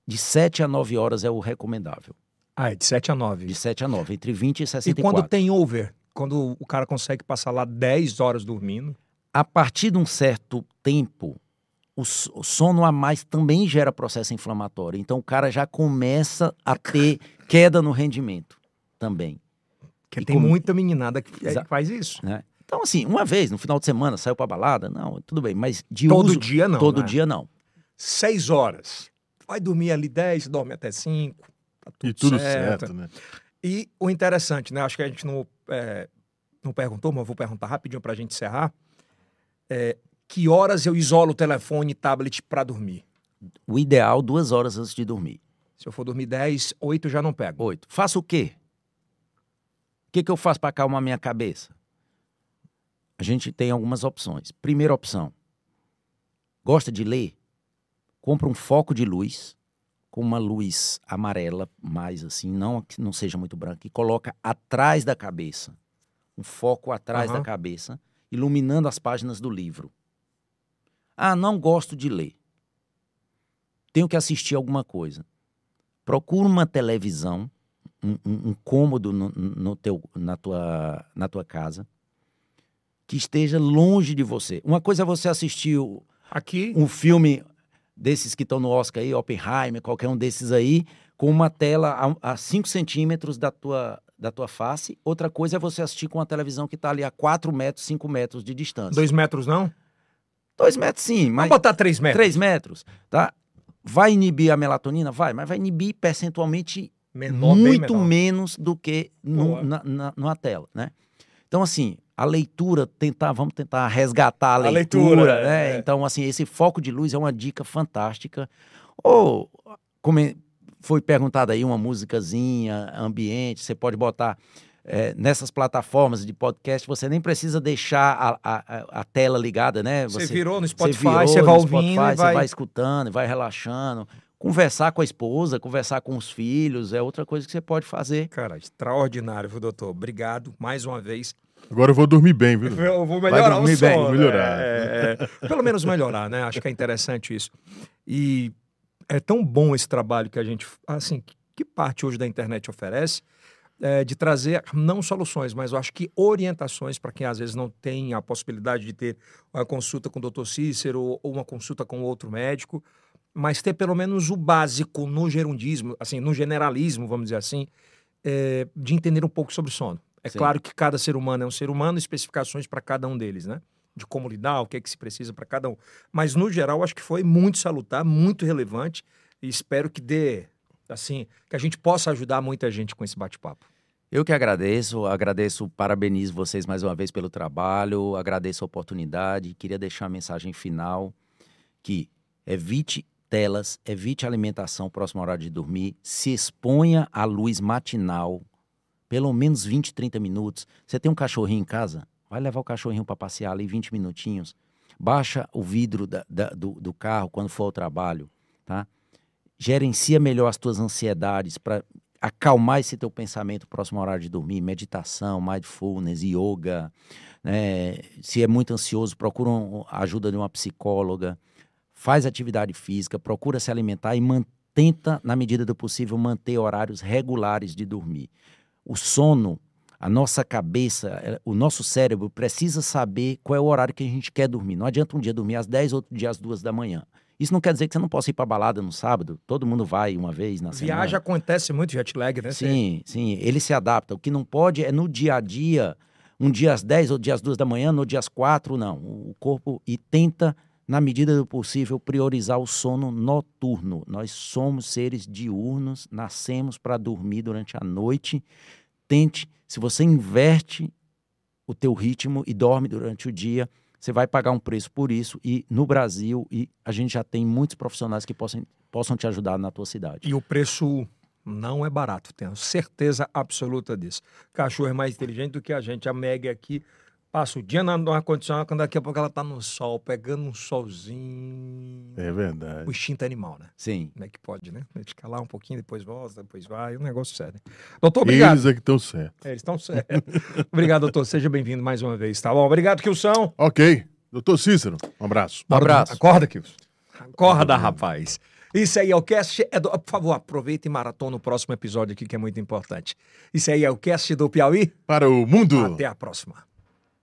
de 7 a 9 horas é o recomendável. Ah, é de 7 a 9. De 7 a 9, entre 20 e 64. E quando tem over? Quando o cara consegue passar lá 10 horas dormindo? A partir de um certo tempo, o sono a mais também gera processo inflamatório. Então o cara já começa a ter queda no rendimento também. Que tem muita meninada que é, faz isso. Né? Então, assim, uma vez no final de semana saiu pra balada, não, tudo bem, mas de Todo uso, dia não. Todo né? dia não. Seis horas. Vai dormir ali dez, dorme até cinco. Tá tudo e tudo certo. certo, né? E o interessante, né? Acho que a gente não, é, não perguntou, mas eu vou perguntar rapidinho pra gente encerrar. É, que horas eu isolo o telefone e tablet para dormir? O ideal, duas horas antes de dormir. Se eu for dormir 10, 8 já não pego. 8. Faço o quê? O que, que eu faço para acalmar minha cabeça? A gente tem algumas opções. Primeira opção: gosta de ler? Compra um foco de luz com uma luz amarela, mais assim, não que não seja muito branca, e coloca atrás da cabeça. Um foco atrás uhum. da cabeça, iluminando as páginas do livro. Ah, não gosto de ler. Tenho que assistir alguma coisa. Procura uma televisão, um, um, um cômodo no, no teu, na, tua, na tua casa. que esteja longe de você. Uma coisa é você assistir Aqui, um filme desses que estão no Oscar aí, Oppenheimer, qualquer um desses aí, com uma tela a 5 centímetros da tua, da tua face. Outra coisa é você assistir com uma televisão que está ali a 4 metros, 5 metros de distância. dois metros não? 2 metros sim, mas Vamos botar três metros. 3 metros, tá? Vai inibir a melatonina? Vai, mas vai inibir percentualmente Menor, muito menor. menos do que no- na, na, numa tela, né? Então, assim, a leitura, tentar, vamos tentar resgatar a A leitura, leitura, né? é. Então, assim, esse foco de luz é uma dica fantástica. Ou, como foi perguntado aí, uma musicazinha, ambiente, você pode botar é, nessas plataformas de podcast, você nem precisa deixar a, a, a- tela ligada, né? Você virou no você Spotify, virou você no vai Spotify, ouvindo e você vai... vai escutando, vai relaxando. Conversar com a esposa, conversar com os filhos, é outra coisa que você pode fazer. Cara, extraordinário, viu, doutor? Obrigado mais uma vez. Agora eu vou dormir bem, viu? Eu vou Vai melhorar dormir o bem, sono. melhorar. é, é. Pelo menos melhorar, né? Acho que é interessante isso. E é tão bom esse trabalho que a gente, assim, que parte hoje da internet oferece, é, de trazer não soluções, mas eu acho que orientações para quem às vezes não tem a possibilidade de ter uma consulta com o doutor Cícero ou uma consulta com outro médico, mas ter pelo menos o básico no gerundismo, assim, no generalismo, vamos dizer assim, é, de entender um pouco sobre sono. É Sim. claro que cada ser humano é um ser humano, especificações para cada um deles, né? De como lidar, o que é que se precisa para cada um. Mas, no geral, acho que foi muito salutar, muito relevante e espero que dê, assim, que a gente possa ajudar muita gente com esse bate-papo. Eu que agradeço, agradeço, parabenizo vocês mais uma vez pelo trabalho, agradeço a oportunidade. Queria deixar a mensagem final que evite telas, evite alimentação próximo ao horário de dormir, se exponha à luz matinal, pelo menos 20, 30 minutos. Você tem um cachorrinho em casa? Vai levar o cachorrinho para passear ali 20 minutinhos. Baixa o vidro da- da- do, do carro quando for ao trabalho, tá? Gerencia melhor as tuas ansiedades para acalmar esse teu pensamento próximo ao horário de dormir, meditação, mindfulness, yoga, né? Se é muito ansioso, procura a ajuda de uma psicóloga, faz atividade física, procura se alimentar e tenta, na medida do possível, manter horários regulares de dormir. O sono, a nossa cabeça, eh, o nosso cérebro precisa saber qual é o horário que a gente quer dormir. Não adianta um dia dormir às 10, outro dia às 2 da manhã. Isso não quer dizer que você não possa ir para balada no sábado. Todo mundo vai uma vez na semana. Viagem acontece muito jet lag, né? Sim, sim, ele se adapta. O que não pode é no dia a dia, um dia às 10, outro dia às 2 da manhã, no dia às 4, não. O corpo e tenta, na medida do possível, priorizar o sono noturno. Nós somos seres diurnos, nascemos para dormir durante a noite. Tente, se você inverte o teu ritmo e dorme durante o dia, você vai pagar um preço por isso. E no Brasil, e a gente já tem muitos profissionais que possam, possam te ajudar na tua cidade. E o preço não é barato, tenho certeza absoluta disso. Cachorro é mais inteligente do que a gente. A Meg aqui passa o dia na- no ar-condicionado, quando daqui a pouco ela tá no sol, pegando um solzinho. É verdade. O instinto animal, né? Sim. Como é que pode, né? Fica lá um pouquinho, depois volta, depois vai, é um negócio sério. Doutor, obrigado. Eles é que estão certos. É, eles estão certos. obrigado, doutor. Seja bem-vindo mais uma vez, tá bom? Obrigado, Kilson. Ok. Doutor Cícero, um abraço. Um abraço. Acorda, Kilson. Acorda, rapaz. Isso aí é o cast. É do... Por favor, aproveita e maratona o próximo episódio aqui, que é muito importante. Isso aí é o cast do Piauí. Para o mundo. Até a próxima.